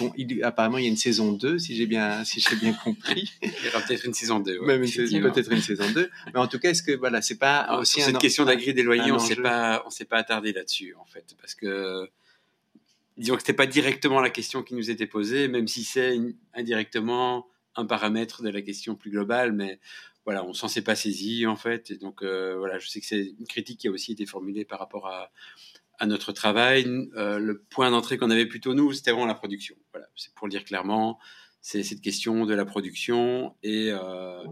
apparemment il y a une saison 2 si j'ai bien si j'ai bien compris. Il y aura peut-être une saison 2 peut-être une saison 2 mais en tout cas est-ce que voilà c'est pas aussi cette question d'agri des loyers on s'est pas on s'est pas attardé là-dessus en fait parce que disons que c'était pas directement la question qui nous était posée même si c'est indirectement un paramètre de la question plus globale, mais voilà, on s'en s'est pas saisi en fait. Et donc euh, voilà, je sais que c'est une critique qui a aussi été formulée par rapport à, notre travail. Euh, le point d'entrée qu'on avait plutôt nous, c'était vraiment la production. Voilà, c'est pour le dire clairement, c'est cette question de la production et euh,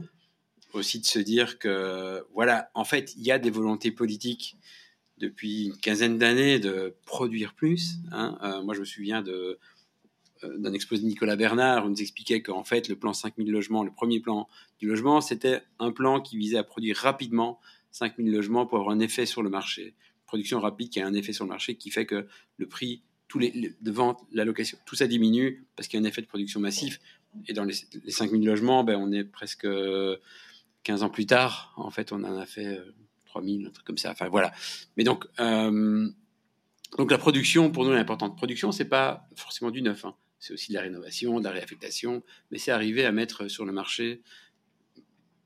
aussi de se dire que voilà, en fait, il y a des volontés politiques depuis une quinzaine d'années de produire plus. Hein. moi, je me souviens de d'un exposé de Nicolas Bernard, où nous expliquait qu'en fait, le plan 5000 logements, le premier plan du logement, c'était un plan qui visait à produire rapidement 5000 logements pour avoir un effet sur le marché. Production rapide qui a un effet sur le marché qui fait que le prix tous les, de vente, la location, tout ça diminue parce qu'il y a un effet de production massif. Et dans les, les 5000 logements, ben, on est presque 15 ans plus tard. En fait, on en a fait 3000, euh, un truc comme ça. Enfin, voilà. Mais donc, euh, donc la production, pour nous, est importante. Production, c'est pas forcément du neuf. Hein c'est aussi de la rénovation, de la réaffectation, mais c'est arriver à mettre sur le marché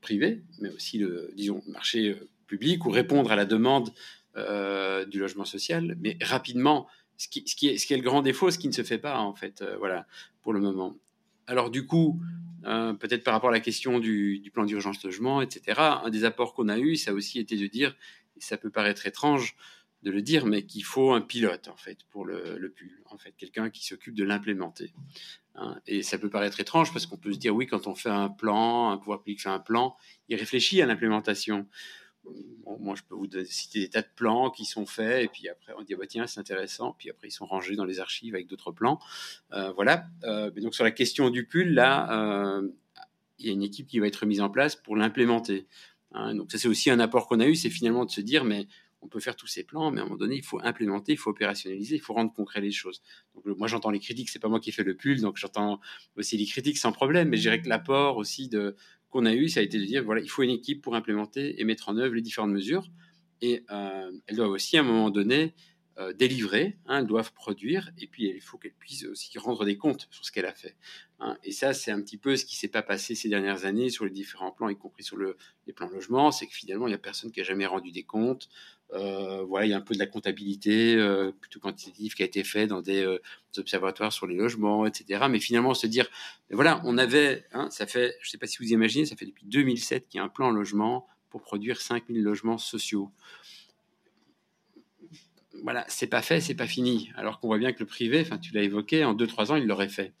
privé, mais aussi le disons marché euh, public ou répondre à la demande euh, du logement social, mais rapidement. Ce qui, est le grand défaut, ce qui ne se fait pas en fait, euh, voilà, pour le moment. Alors du coup, peut-être par rapport à la question du, du plan d'urgence logement, etc. Un des apports qu'on a eu, ça a aussi été de dire, et ça peut paraître étrange, de le dire, mais qu'il faut un pilote en fait pour le, le pull, en fait quelqu'un qui s'occupe de l'implémenter. Hein. Et ça peut paraître étrange parce qu'on peut se dire oui, quand on fait un plan, un pouvoir public fait un plan, il réfléchit à l'implémentation. moi, je peux vous citer des tas de plans qui sont faits, et puis après, on dit, ah bah, tiens, c'est intéressant, puis après, ils sont rangés dans les archives avec d'autres plans. Euh, voilà. Euh, mais donc, sur la question du pull, là, euh, il y a une équipe qui va être mise en place pour l'implémenter. Hein. donc, ça, c'est aussi un apport qu'on a eu, c'est finalement de se dire, mais on peut faire tous ces plans, mais à un moment donné, il faut implémenter, il faut opérationnaliser, il faut rendre concret les choses. Donc, moi, j'entends les critiques, c'est pas moi qui ai fait le pull, donc j'entends aussi les critiques sans problème, mais je dirais que l'apport aussi de, qu'on a eu, ça a été de dire, voilà, il faut une équipe pour implémenter et mettre en œuvre les différentes mesures, et euh, elles doivent aussi, à un moment donné, euh, délivrer, hein, elles doivent produire, et puis il faut qu'elles puissent aussi rendre des comptes sur ce qu'elle a fait. Hein. Et ça, c'est un petit peu ce qui s'est pas passé ces dernières années sur les différents plans, y compris sur le, les plans logement, c'est que finalement, il n'y a personne qui a jamais rendu des comptes. Euh, voilà, il y a un peu de la comptabilité euh, plutôt quantitative qui a été fait dans des, euh, observatoires sur les logements, etc. Mais finalement, se dire, voilà, on avait, hein, ça fait, je ne sais pas si vous imaginez, ça fait depuis 2007 qu'il y a un plan logement pour produire 5000 logements sociaux. Voilà, c'est pas fait, c'est pas fini. Alors qu'on voit bien que le privé, enfin, tu l'as évoqué, en 2-3 ans, il l'aurait fait.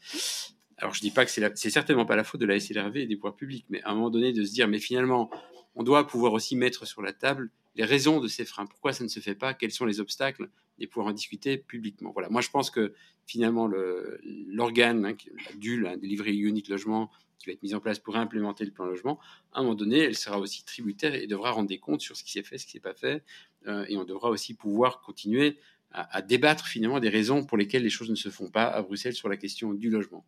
Alors, je dis pas que c'est certainement pas la faute de la SLRV et des pouvoirs publics, mais à un moment donné, de se dire, mais finalement, on doit pouvoir aussi mettre sur la table les raisons de ces freins, pourquoi ça ne se fait pas, quels sont les obstacles, et pouvoir en discuter publiquement. Voilà, moi je pense que finalement l'organe, hein, la DUL, hein, Unit Logement, qui va être mise en place pour implémenter le plan logement, à un moment donné, elle sera aussi tributaire et devra rendre des comptes sur ce qui s'est fait, ce qui s'est pas fait, euh, et on devra aussi pouvoir continuer à, débattre finalement des raisons pour lesquelles les choses ne se font pas à Bruxelles sur la question du logement.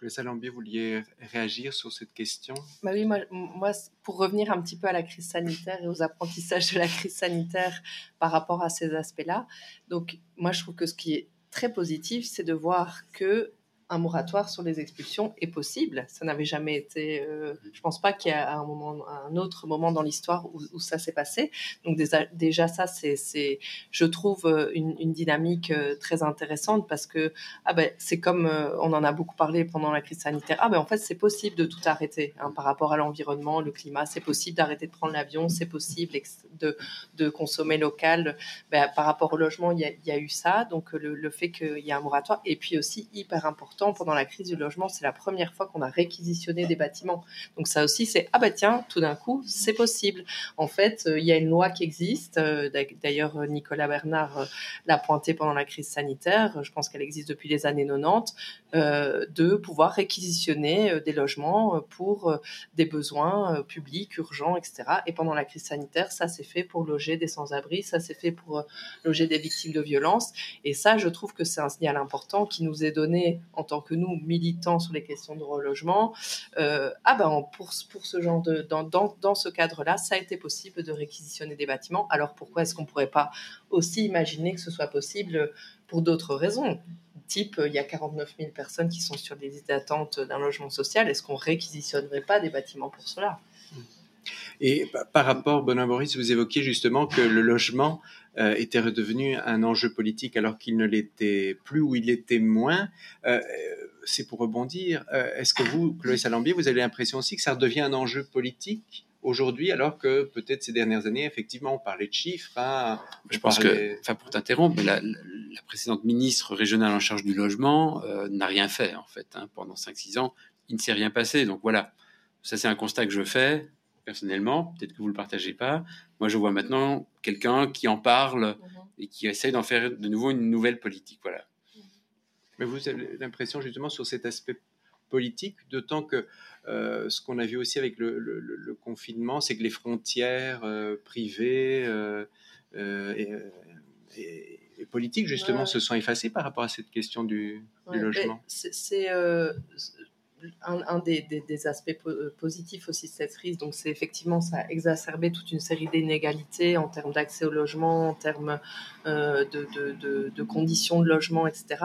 Le Salambier, vous vouliez réagir sur cette question? Bah Oui, moi, moi, pour revenir un petit peu à la crise sanitaire et aux apprentissages de la crise sanitaire par rapport à ces aspects-là, donc moi je trouve que ce qui est très positif, c'est de voir que un moratoire sur les expulsions est possible. Ça n'avait jamais été. Euh, je pense pas qu'il y a un moment, un autre moment dans l'histoire où, ça s'est passé. Donc déjà, déjà ça, c'est, je trouve euh, une, une dynamique euh, très intéressante parce que ah ben c'est comme on en a beaucoup parlé pendant la crise sanitaire. Ah ben en fait c'est possible de tout arrêter hein, par rapport à l'environnement, le climat. C'est possible d'arrêter de prendre l'avion. C'est possible de, de consommer local. Ben, par rapport au logement, il y a, il y a eu ça. Donc le, le fait qu'il y a un moratoire et puis aussi hyper important pendant la crise du logement, c'est la première fois qu'on a réquisitionné des bâtiments. Donc ça aussi, c'est ah bah tiens, tout d'un coup, c'est possible. En fait, euh, il y a une loi qui existe. Euh, d'ailleurs, Nicolas Bernard euh, l'a pointé pendant la crise sanitaire. Je pense qu'elle existe depuis les années 90 de pouvoir réquisitionner des logements pour des besoins publics, urgents, etc. Et pendant la crise sanitaire, ça s'est fait pour loger des sans-abri, ça s'est fait pour loger des victimes de violences. Et ça, je trouve que c'est un signal important qui nous est donné en tant que nous, militants sur les questions de relogement, euh, ah ben pour, ce genre de dans, dans, ce cadre-là, ça a été possible de réquisitionner des bâtiments. Alors pourquoi est-ce qu'on pourrait pas aussi imaginer que ce soit possible pour d'autres raisons? Type, il y a 49 000 personnes qui sont sur des listes d'attente d'un logement social. Est-ce qu'on réquisitionnerait pas des bâtiments pour cela? Et par rapport, Benoît Maurice, vous évoquiez justement que le logement euh, était redevenu un enjeu politique alors qu'il ne l'était plus ou il l'était moins. Euh, c'est pour rebondir. Euh, est-ce que vous, Chloé Salambier, vous avez l'impression aussi que ça redevient un enjeu politique aujourd'hui, alors que peut-être ces dernières années, effectivement, on parlait de chiffres. Hein, Je pense que, enfin, pour t'interrompre, la, précédente ministre régionale en charge du logement n'a rien fait, en fait, hein, pendant 5-6 ans. Il ne s'est rien passé. Donc voilà, ça c'est un constat que je fais personnellement, peut-être que vous ne le partagez pas. Moi, je vois maintenant quelqu'un qui en parle mhm. et qui essaye d'en faire de nouveau une nouvelle politique. Voilà. Mais vous avez l'impression justement sur cet aspect politique, d'autant que euh, ce qu'on a vu aussi avec le, confinement, c'est que les frontières euh, privées euh, et, politiques, justement, se sont effacées par rapport à cette question du, du logement. C'est un, des, aspects euh, positifs aussi de cette crise, donc c'est effectivement ça a exacerbé toute une série d'inégalités en termes d'accès au logement, en termes euh, de, conditions de logement, etc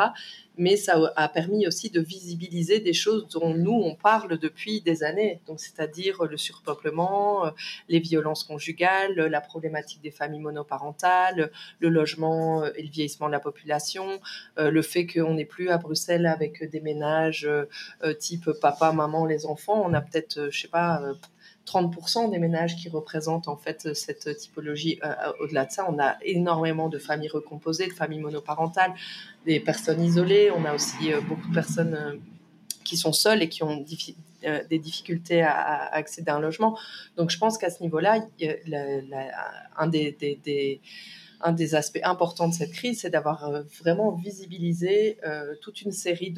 mais ça a permis aussi de visibiliser des choses dont nous, on parle depuis des années. Donc, c'est-à-dire le surpeuplement, euh, les violences conjugales, la problématique des familles monoparentales, le logement euh, et le vieillissement de la population, euh, le fait qu'on n'est plus à Bruxelles avec des ménages type papa, maman, les enfants. On a peut-être, je sais pas, 30% des ménages qui représentent en fait cette typologie. Euh, euh, au-delà de ça, on a énormément de familles recomposées, de familles monoparentales, des personnes isolées. On a aussi euh, beaucoup de personnes qui sont seules et qui ont des difficultés à, accéder à un logement. Donc je pense qu'à ce niveau-là, un des, des un des aspects importants de cette crise, c'est d'avoir euh, vraiment visibilisé euh, toute une série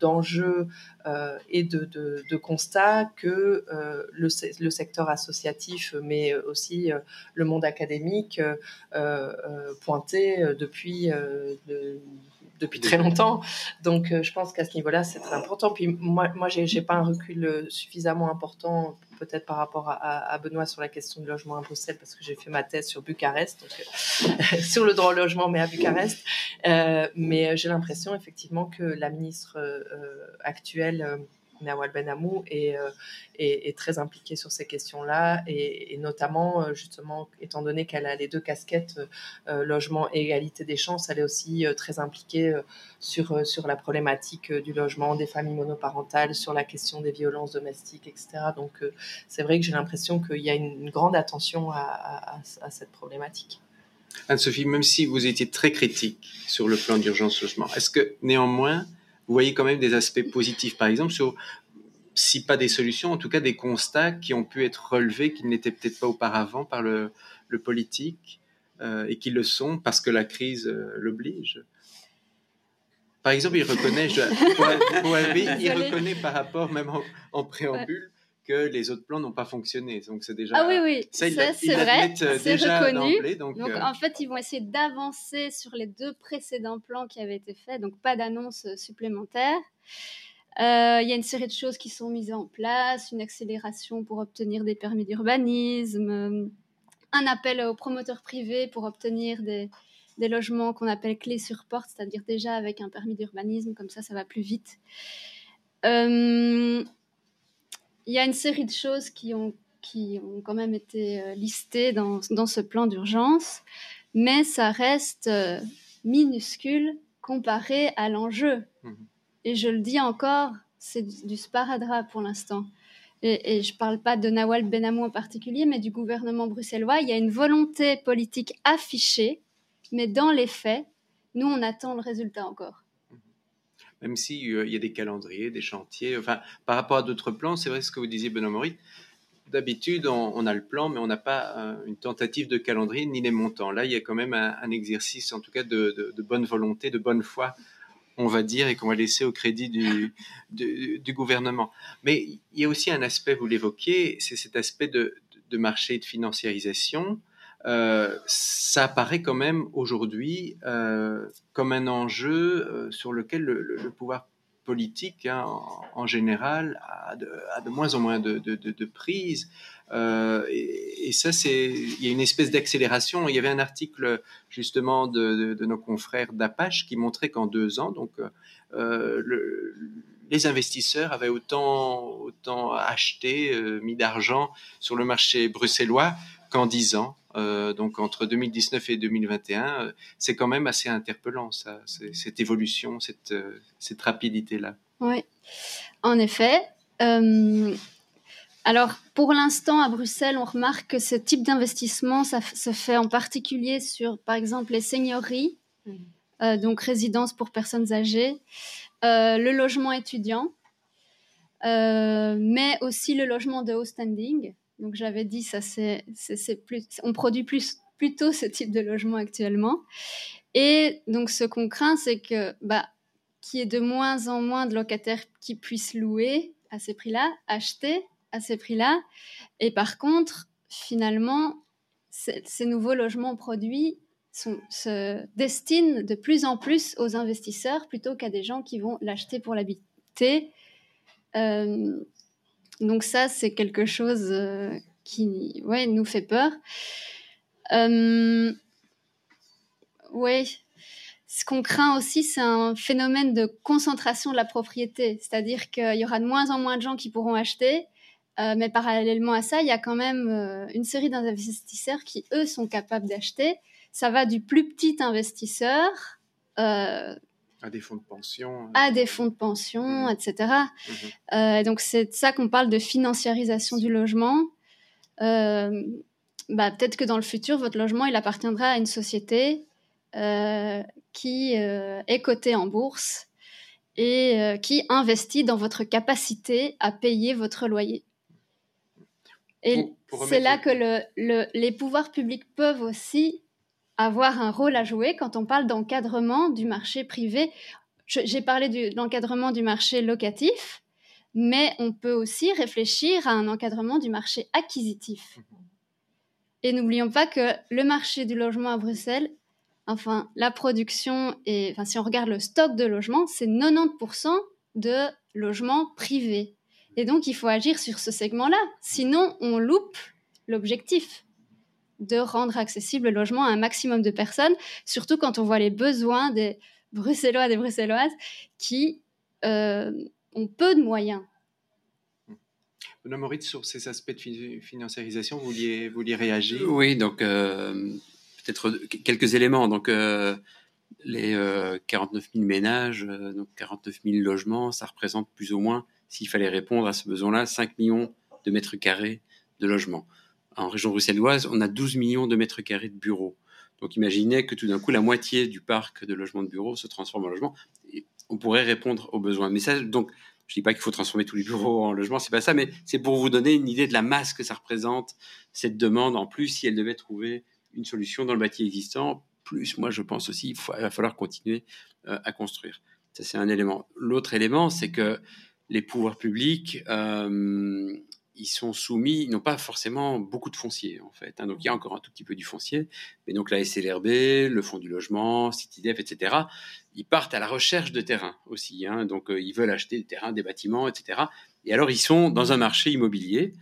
d'enjeux de, euh, et de, constats que le, le, secteur associatif, mais aussi le monde académique pointaient depuis depuis très longtemps. Donc, je pense qu'à ce niveau-là, c'est très important. Puis moi, moi, j'ai pas un recul suffisamment important peut-être par rapport à, Benoît sur la question du logement à Bruxelles, parce que j'ai fait ma thèse sur Bucarest, euh, sur le droit au logement, mais à Bucarest. Euh, mais j'ai l'impression effectivement que la ministre euh, actuelle Nawal Benamou est, euh, est, très impliquée sur ces questions-là et, notamment, euh, justement, étant donné qu'elle a les deux casquettes, euh, logement et égalité des chances, elle est aussi très impliquée sur, la problématique du logement, des familles monoparentales, sur la question des violences domestiques, etc. Donc, c'est vrai que j'ai l'impression qu'il y a une, grande attention à, cette problématique. Anne-Sophie, même si vous étiez très critique sur le plan d'urgence logement, est-ce que néanmoins, vous voyez quand même des aspects positifs, par exemple, sur, si pas des solutions, en tout cas des constats qui ont pu être relevés, qui n'étaient peut-être pas auparavant par le, politique, euh, et qui le sont parce que la crise euh, l'oblige. Par exemple, il reconnaît, il reconnaît par rapport, même en, préambule, que les autres plans n'ont pas fonctionné. Donc c'est déjà. Ah oui, oui, ça, c'est vrai, euh, c'est reconnu. donc, donc en fait, ils vont essayer d'avancer sur les deux précédents plans qui avaient été faits, donc pas d'annonce supplémentaire. Euh, il y a une série de choses qui sont mises en place, une accélération pour obtenir des permis d'urbanisme, euh, un appel aux promoteurs privés pour obtenir des, des logements qu'on appelle clés sur porte, c'est-à-dire déjà avec un permis d'urbanisme, comme ça ça va plus vite. Euh, il y a une série de choses qui ont, qui ont quand même été listées dans, dans ce plan d'urgence, mais ça reste minuscule comparé à l'enjeu. Mmh. Et je le dis encore, c'est du, sparadrap pour l'instant. Et, je ne parle pas de Nawal Benamou en particulier, mais du gouvernement bruxellois. Il y a une volonté politique affichée, mais dans les faits, nous, on attend le résultat encore. Même s'il euh, y a des calendriers, des chantiers, enfin, par rapport à d'autres plans, c'est vrai ce que vous disiez, Benoît Maurice, d'habitude, on, a le plan, mais on n'a pas euh, une tentative de calendrier ni les montants. Là, il y a quand même un, exercice, en tout cas, de, bonne volonté, de bonne foi on va dire, et qu'on va laisser au crédit du, gouvernement. Mais il y a aussi un aspect, vous l'évoquiez, c'est cet aspect de, de, marché de financiarisation. Euh, ça apparaît quand même aujourd'hui euh, comme un enjeu euh, sur lequel le, pouvoir politique, hein, en, général, a de, moins en moins de, de prise. Et, ça, c'est, il y a une espèce d'accélération. Il y avait un article justement de, nos confrères d'Apache qui montrait qu'en deux ans, donc les investisseurs avaient autant, acheté, mis d'argent sur le marché bruxellois qu'en dix ans. Donc entre 2019 et 2021, c'est quand même assez interpellant ça, cette évolution, cette, cette rapidité-là. Oui, en effet. Alors, pour l'instant, à Bruxelles, on remarque que ce type d'investissement, ça se fait en particulier sur, par exemple, les seigneuries, euh, donc résidences pour personnes âgées, euh, le logement étudiant, euh, mais aussi le logement de haut standing. Donc, j'avais dit, ça, c'est, plus, on produit plus, plutôt ce type de logement actuellement. Et donc, ce qu'on craint, c'est que, bah, qu'il y ait de moins en moins de locataires qui puissent louer à ces prix-là, acheter à ces prix-là. Et par contre, finalement, ces nouveaux logements produits se destinent de plus en plus aux investisseurs plutôt qu'à des gens qui vont l'acheter pour l'habiter. Euh, donc ça, c'est quelque chose euh, qui ouais, nous fait peur. Euh, oui, ce qu'on craint aussi, c'est un phénomène de concentration de la propriété, c'est-à-dire qu'il y aura de moins en moins de gens qui pourront acheter euh, mais parallèlement à ça, il y a quand même euh, une série d'investisseurs qui, eux, sont capables d'acheter. Ça va du plus petit investisseur à des fonds de pension, à des fonds de pension, etc. Mmh. donc c'est de ça qu'on parle de financiarisation du logement. Bah, peut-être que dans le futur, votre logement, il appartiendra à une société qui est cotée en bourse et qui investit dans votre capacité à payer votre loyer. Et c'est là que le, les pouvoirs publics peuvent aussi avoir un rôle à jouer quand on parle d'encadrement du marché privé. J'ai parlé de l'encadrement du marché locatif, mais on peut aussi réfléchir à un encadrement du marché acquisitif. Et n'oublions pas que le marché du logement à Bruxelles, enfin la production, et enfin, si on regarde le stock de logements, c'est 90% de logements privés. Et donc, il faut agir sur ce segment-là. Sinon, on loupe l'objectif de rendre accessible le logement à un maximum de personnes, surtout quand on voit les besoins des Bruxellois et des Bruxelloises qui euh, ont peu de moyens. Benoît Moritz, sur ces aspects de financiarisation, vous vouliez, vous vouliez réagir? Oui, donc euh, peut-être quelques éléments. Donc, euh, les 49 000 ménages, donc 49 000 logements, ça représente plus ou moins s'il fallait répondre à ce besoin-là, 5 millions de mètres carrés de logements. En région bruxelloise, on a 12 millions de mètres carrés de bureaux. Donc imaginez que tout d'un coup, la moitié du parc de logements de bureaux se transforme en logement. On pourrait répondre aux besoins. Mais ça, donc, je dis pas qu'il faut transformer tous les bureaux en logements, c'est pas ça, mais c'est pour vous donner une idée de la masse que ça représente, cette demande. En plus, si elle devait trouver une solution dans le bâti existant, plus, moi, je pense aussi, il, va falloir continuer euh, à construire. Ça, c'est un élément. L'autre élément, c'est que les pouvoirs publics, euh, ils sont soumis, ils n'ont pas forcément beaucoup de foncier en fait. Hein. donc il y a encore un tout petit peu du foncier, mais donc la SLRB, le Fonds du logement, CityDev, etc. Ils partent à la recherche de terrain aussi. Hein. donc euh, ils veulent acheter des terrains, des bâtiments, etc. Et alors ils sont dans un marché immobilier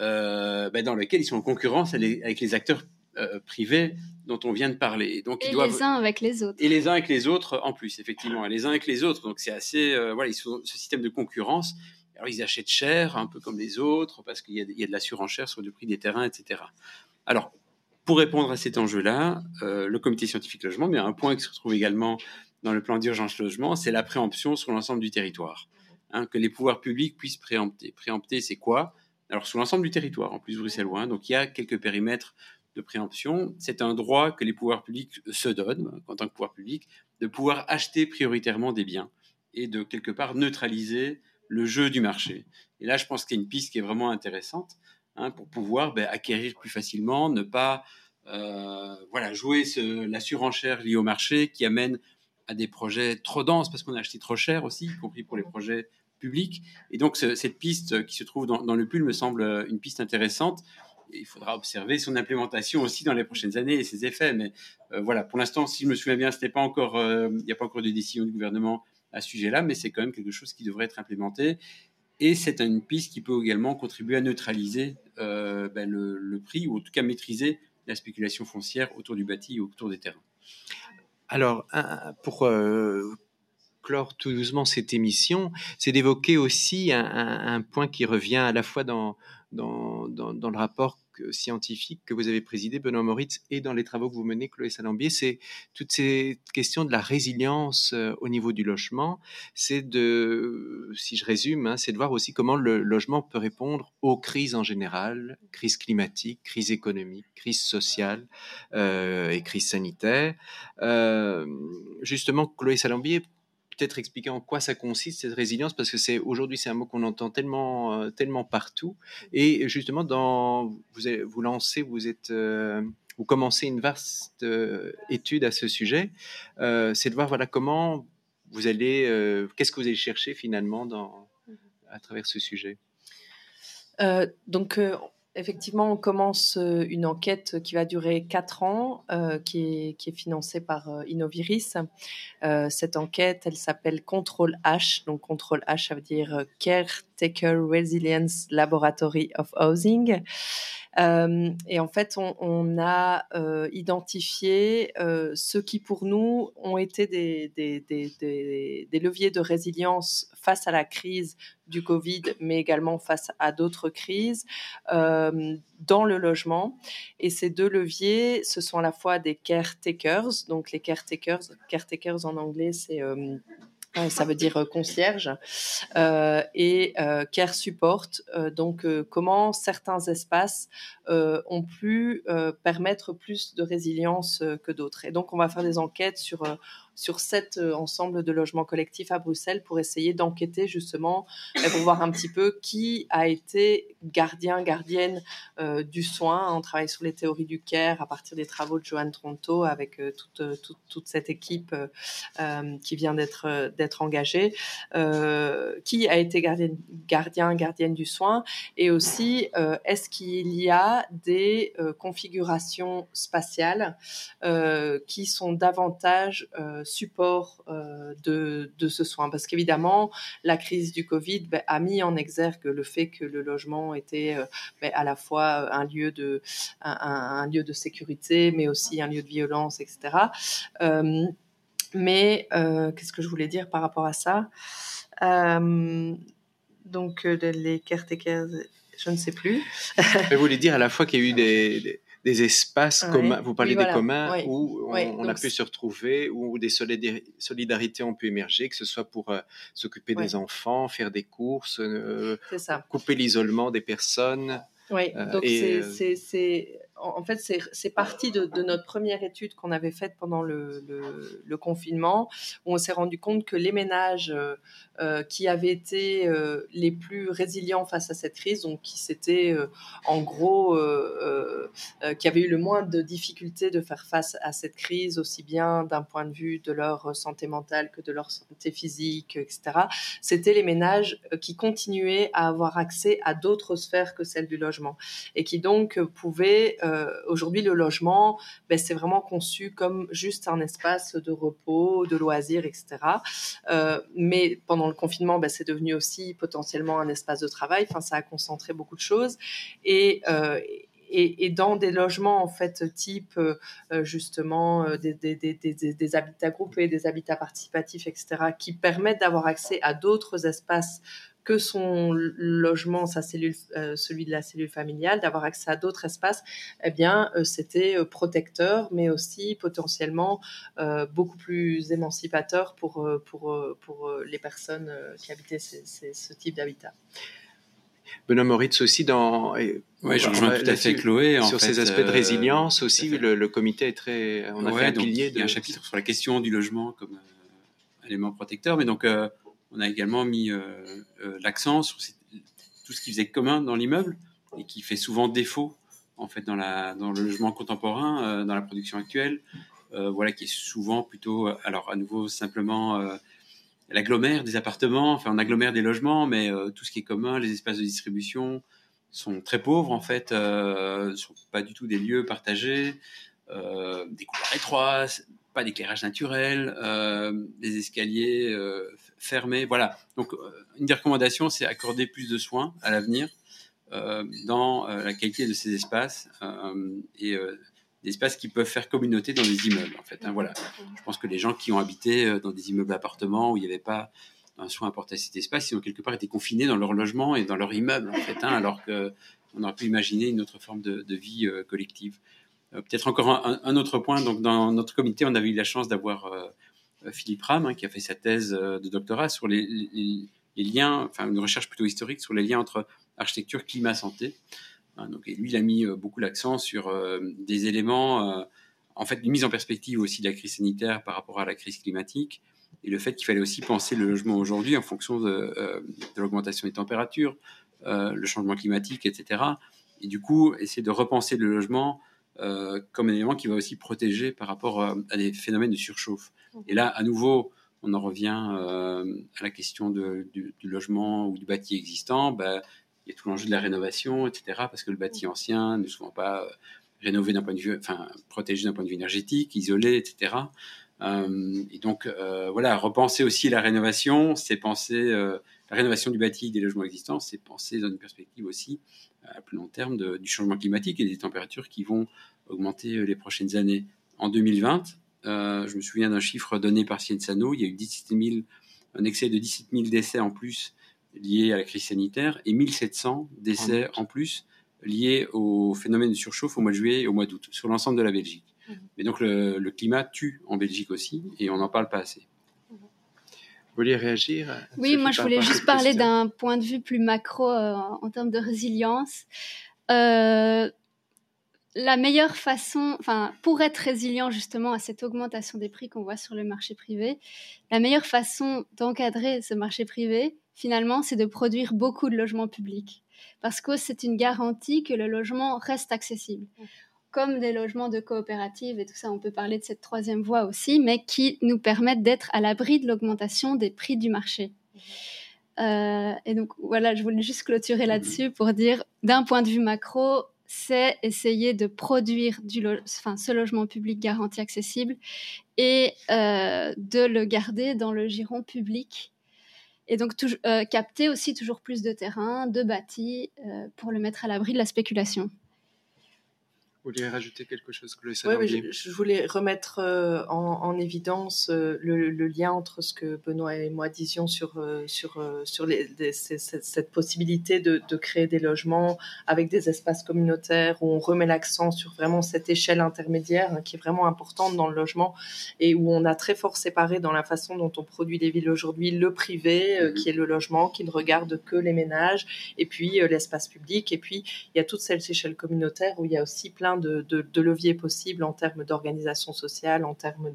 euh, ben, dans lequel ils sont en concurrence avec les acteurs euh, privés dont on vient de parler. Donc, et ils doivent... les uns avec les autres. Et les uns avec les autres en plus, effectivement. les uns avec les autres. Donc c'est assez... voilà, ils sont ce système de concurrence ils achètent cher, un peu comme les autres, parce qu'il y, a de la surenchère sur le prix des terrains, etc. Alors, pour répondre à cet enjeu-là, euh, le comité scientifique logement, mais un point qui se retrouve également dans le plan d'urgence logement, c'est la préemption sur l'ensemble du territoire. Hein, que les pouvoirs publics puissent préempter. Préempter, c'est quoi? Alors, sur l'ensemble du territoire, en plus bruxellois. Donc, il y a quelques périmètres de préemption. C'est un droit que les pouvoirs publics se donnent, en tant que pouvoir public, de pouvoir acheter prioritairement des biens et de quelque part neutraliser le jeu du marché. Et là, je pense qu'il y a une piste qui est vraiment intéressante hein, pour pouvoir ben, acquérir plus facilement, ne pas euh, voilà, jouer la surenchère liée au marché qui amène à des projets trop denses parce qu'on a acheté trop cher aussi, y compris pour les projets publics. Et donc, cette piste qui se trouve dans, le pull me semble une piste intéressante. il faudra observer son implémentation aussi dans les prochaines années et ses effets. Mais euh, voilà, pour l'instant, si je me souviens bien, euh, il n'y a pas encore de décision du gouvernement à ce sujet-là, mais c'est quand même quelque chose qui devrait être implémenté. Et c'est une piste qui peut également contribuer à neutraliser euh, ben, le, prix, ou en tout cas maîtriser la spéculation foncière autour du bâti et autour des terrains. Alors, pour euh, clore tout doucement cette émission, c'est d'évoquer aussi un, point qui revient à la fois dans, dans, dans le rapport scientifique que vous avez présidé, Benoît Moritz, et dans les travaux que vous menez, Chloé Salambier, c'est toutes ces questions de la résilience euh, au niveau du logement. C'est de, si je résume, hein, c'est de voir aussi comment le logement peut répondre aux crises en général, crise climatique, crise économique, crise sociale euh, et crise sanitaire. Euh, justement, Chloé Salambier, peut-être expliquer en quoi ça consiste cette résilience parce que c'est aujourd'hui c'est un mot qu'on entend tellement euh, tellement partout. Et justement dans vous vous lancez vous êtes euh, vous commencez une vaste euh, étude à ce sujet c'est de voir voilà comment vous allez qu'est-ce que vous allez chercher finalement dans à travers ce sujet? Donc Effectivement, on commence euh, une enquête qui va durer quatre ans, euh, qui, est, financée par euh, Innoviris. cette enquête, elle s'appelle Control H. Donc, Control H, ça veut dire Caretaker Resilience Laboratory of Housing. Euh, et en fait, on, a euh, identifié euh, ceux qui, pour nous, ont été des, leviers de résilience face à la crise du Covid, mais également face à d'autres crises dans le logement. Et ces deux leviers, ce sont à la fois des caretakers, donc les caretakers, caretakers en anglais, c'est ça veut dire euh, concierge, euh, et euh, care support. donc, comment certains espaces ont pu permettre plus de résilience que d'autres. Et donc, on va faire des enquêtes sur sur cet euh, ensemble de logements collectifs à Bruxelles pour essayer d'enquêter justement pour voir un petit peu qui a été gardien, gardienne euh, du soin. On travaille sur les théories du care à partir des travaux de Joanne Tronto avec euh, toute, toute, toute, cette équipe qui vient d'être d'être engagée. qui a été gardien, gardienne du soin et aussi est-ce qu'il y a des configurations spatiales qui sont davantage support euh, de, de, ce soin. Parce qu'évidemment, la crise du Covid ben, a mis en exergue le fait que le logement était euh, ben, à la fois un lieu, de, un, lieu de sécurité, mais aussi un lieu de violence, etc. Euh, mais qu'est-ce que je voulais dire par rapport à ça? Donc, les caretakers, je ne sais plus. vous voulez dire à la fois qu'il y a eu des des espaces communs. Vous parlez des communs où on, a pu se retrouver, où des solidarités ont pu émerger, que ce soit pour euh, s'occuper des enfants, faire des courses, euh, couper l'isolement des personnes. Oui, euh, donc c'est en fait, c'est parti de, notre première étude qu'on avait faite pendant le, confinement, où on s'est rendu compte que les ménages euh, euh, qui avaient été euh, les plus résilients face à cette crise, donc qui s'étaient en gros, qui avaient eu le moins de difficultés de faire face à cette crise, aussi bien d'un point de vue de leur santé mentale que de leur santé physique, etc. C'était les ménages qui continuaient à avoir accès à d'autres sphères que celle du logement et qui donc pouvaient euh, aujourd'hui, le logement, ben, c'est vraiment conçu comme juste un espace de repos, de loisirs, etc. Euh, mais pendant le confinement, ben, c'est devenu aussi potentiellement un espace de travail. Enfin, ça a concentré beaucoup de choses. Et, euh, et, dans des logements en fait type justement des, habitats groupés, des habitats participatifs, etc., qui permettent d'avoir accès à d'autres espaces que son logement, sa cellule, euh, celui de la cellule familiale, d'avoir accès à d'autres espaces, eh bien, euh, c'était euh, protecteur, mais aussi potentiellement beaucoup plus émancipateur pour, pour, pour les personnes qui habitaient ce type d'habitat. Benoît Moritz aussi dans. Oui, je rejoins tout à fait Chloé. sur ces aspects de résilience aussi, le, comité est très. On a fait un pilier. Il y a un chapitre sur la question du logement comme élément protecteur, mais donc on a également mis euh, euh, l'accent sur tout ce qui faisait commun dans l'immeuble et qui fait souvent défaut en fait dans, le logement contemporain, euh, dans la production actuelle, voilà, qui est souvent plutôt, alors à nouveau simplement l'agglomère des appartements, enfin on agglomère des logements, mais tout ce qui est commun, les espaces de distribution sont très pauvres en fait, ne sont pas du tout des lieux partagés, des couloirs étroits, pas d'éclairage naturel, des escaliers fermé. Voilà. Donc, euh, une des recommandations, c'est accorder plus de soins à l'avenir euh, dans euh, la qualité de ces espaces et des espaces qui peuvent faire communauté dans des immeubles. En fait, hein, voilà. Je pense que les gens qui ont habité dans des immeubles appartements où il n'y avait pas un soin apporté à cet espace, ils ont quelque part été confinés dans leur logement et dans leur immeuble, en fait, hein, alors qu'on aurait pu imaginer une autre forme de, vie collective. Peut-être encore un, autre point. Donc, dans notre comité, on avait eu la chance d'avoir euh, Philippe Ram, hein, qui a fait sa thèse euh, de doctorat sur les, liens, enfin une recherche plutôt historique sur les liens entre architecture, climat, santé. Hein, donc, et lui, il a mis euh, beaucoup l'accent sur des éléments, en fait, une mise en perspective aussi de la crise sanitaire par rapport à la crise climatique, et le fait qu'il fallait aussi penser le logement aujourd'hui en fonction de l'augmentation des températures, le changement climatique, etc. Et du coup, essayer de repenser le logement euh, comme un élément qui va aussi protéger par rapport euh, à des phénomènes de surchauffe. Et là, à nouveau, on en revient euh, à la question du, logement ou du bâti existant. Bah, il y a tout l'enjeu de la rénovation, etc. Parce que le bâti ancien n'est souvent pas rénové d'un point de vue, enfin protégé d'un point de vue énergétique, isolé, etc. et donc voilà, repenser aussi la rénovation, c'est penser la rénovation du bâti des logements existants, c'est penser dans une perspective aussi à plus long terme du changement climatique et des températures qui vont augmenter euh, les prochaines années. En 2020, euh, je me souviens d'un chiffre donné par Scienzano, il y a eu 17 000, un excès de 17 000 décès en plus liés à la crise sanitaire et 1700 décès en plus liés au phénomène de surchauffe au mois de juillet et au mois d'août sur l'ensemble de la Belgique. Mmh. Mais donc le, le, climat tue en Belgique aussi et on n'en parle pas assez. Vous vouliez réagir Oui, moi je voulais juste parler d'un point de vue plus macro euh, en termes de résilience. Euh, la meilleure façon, enfin, pour être résilient justement à cette augmentation des prix qu'on voit sur le marché privé, la meilleure façon d'encadrer ce marché privé, finalement, c'est de produire beaucoup de logements publics. Parce que c'est une garantie que le logement reste accessible comme des logements de coopérative et tout ça, on peut parler de cette troisième voie aussi, mais qui nous permettent d'être à l'abri de l'augmentation des prix du marché. Euh, et donc voilà, je voulais juste clôturer là-dessus pour dire, d'un point de vue macro, c'est essayer de produire du ce logement public garanti accessible et euh, de le garder dans le giron public. Et donc euh, capter aussi toujours plus de terrain, de bâti, pour le mettre à l'abri de la spéculation. Vous vouliez rajouter quelque chose, que je, je, voulais remettre euh, en, évidence euh, le, lien entre ce que Benoît et moi disions sur, euh, sur, sur les, cette, possibilité de, créer des logements avec des espaces communautaires où on remet l'accent sur vraiment cette échelle intermédiaire hein, qui est vraiment importante dans le logement et où on a très fort séparé dans la façon dont on produit les villes aujourd'hui le privé, mm-hmm. qui est le logement, qui ne regarde que les ménages, et puis l'espace public, et puis il y a toute cette échelle communautaire où il y a aussi plein de, leviers possibles en termes d'organisation sociale, en termes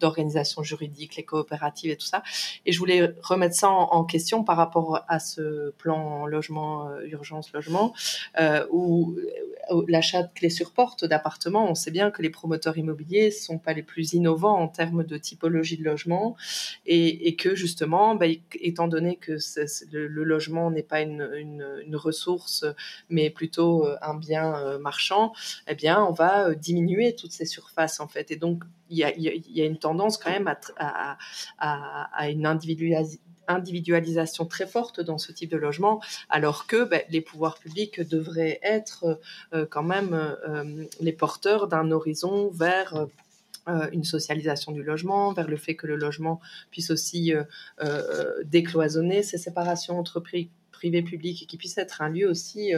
d'organisation juridique, les coopératives et tout ça. Et je voulais remettre ça en, question par rapport à ce plan logement, euh, urgence logement, euh, où, l'achat de clés sur porte d'appartements, on sait bien que les promoteurs immobiliers sont pas les plus innovants en termes de typologie de logement et, que justement, bah, étant donné que le, logement n'est pas une, une, ressource, mais plutôt euh, un bien marchand, bien, on va euh, diminuer toutes ces surfaces en fait. Et donc, il y a, une tendance quand même à, une individualisation très forte dans ce type de logement, alors que ben, les pouvoirs publics devraient être quand même les porteurs d'un horizon vers euh, une socialisation du logement, vers le fait que le logement puisse aussi euh, euh, décloisonner ces séparations entre privé public et qui puisse être un lieu aussi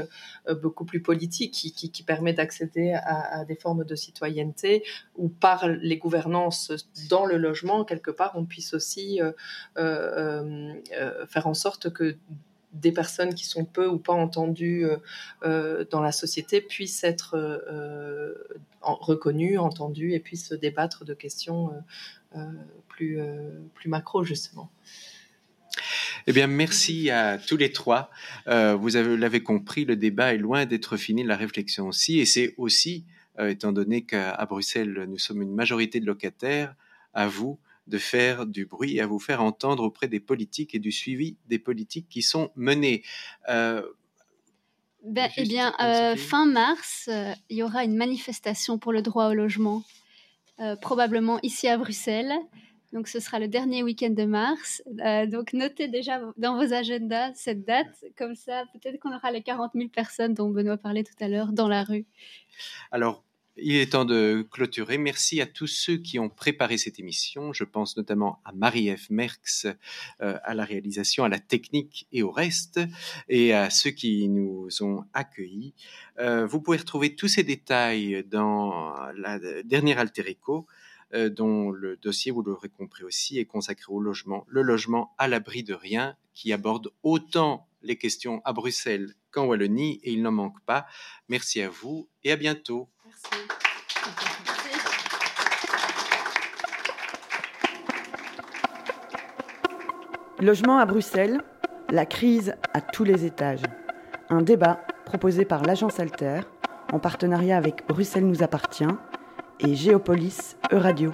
beaucoup plus politique qui, permet d'accéder à, des formes de citoyenneté où par les gouvernances dans le logement quelque part on puisse aussi faire en sorte que des personnes qui sont peu ou pas entendues euh, euh, dans la société puissent être euh, reconnues, entendues et puissent débattre de questions plus macro, justement. Eh bien, merci à tous les trois. vous l'avez compris, le débat est loin d'être fini, la réflexion aussi, et c'est aussi, étant donné qu'à Bruxelles, nous sommes une majorité de locataires, à vous de faire du bruit et à vous faire entendre auprès des politiques et du suivi des politiques qui sont menées. Euh, ben, eh bien, euh, fin mars, euh, il y aura une manifestation pour le droit au logement, probablement ici à Bruxelles. Donc, ce sera le dernier week-end de mars. donc, notez déjà dans vos agendas cette date. Comme ça, peut-être qu'on aura les 40 000 personnes dont Benoît parlait tout à l'heure dans la rue. Alors, il est temps de clôturer. Merci à tous ceux qui ont préparé cette émission. Je pense notamment à Marie-Ève Merx, euh, à la réalisation, à la technique et au reste, et à ceux qui nous ont accueillis. Euh, vous pouvez retrouver tous ces détails dans la dernière Alter euh, dont le dossier, vous l'aurez compris aussi, est consacré au logement. Le logement à l'abri de rien, qui aborde autant les questions à Bruxelles qu'en Wallonie, et il n'en manque pas. Merci à vous et à bientôt. Logement à Bruxelles, la crise à tous les étages. Un débat proposé par l'agence Alter en partenariat avec Bruxelles nous appartient et Géopolis Euradio.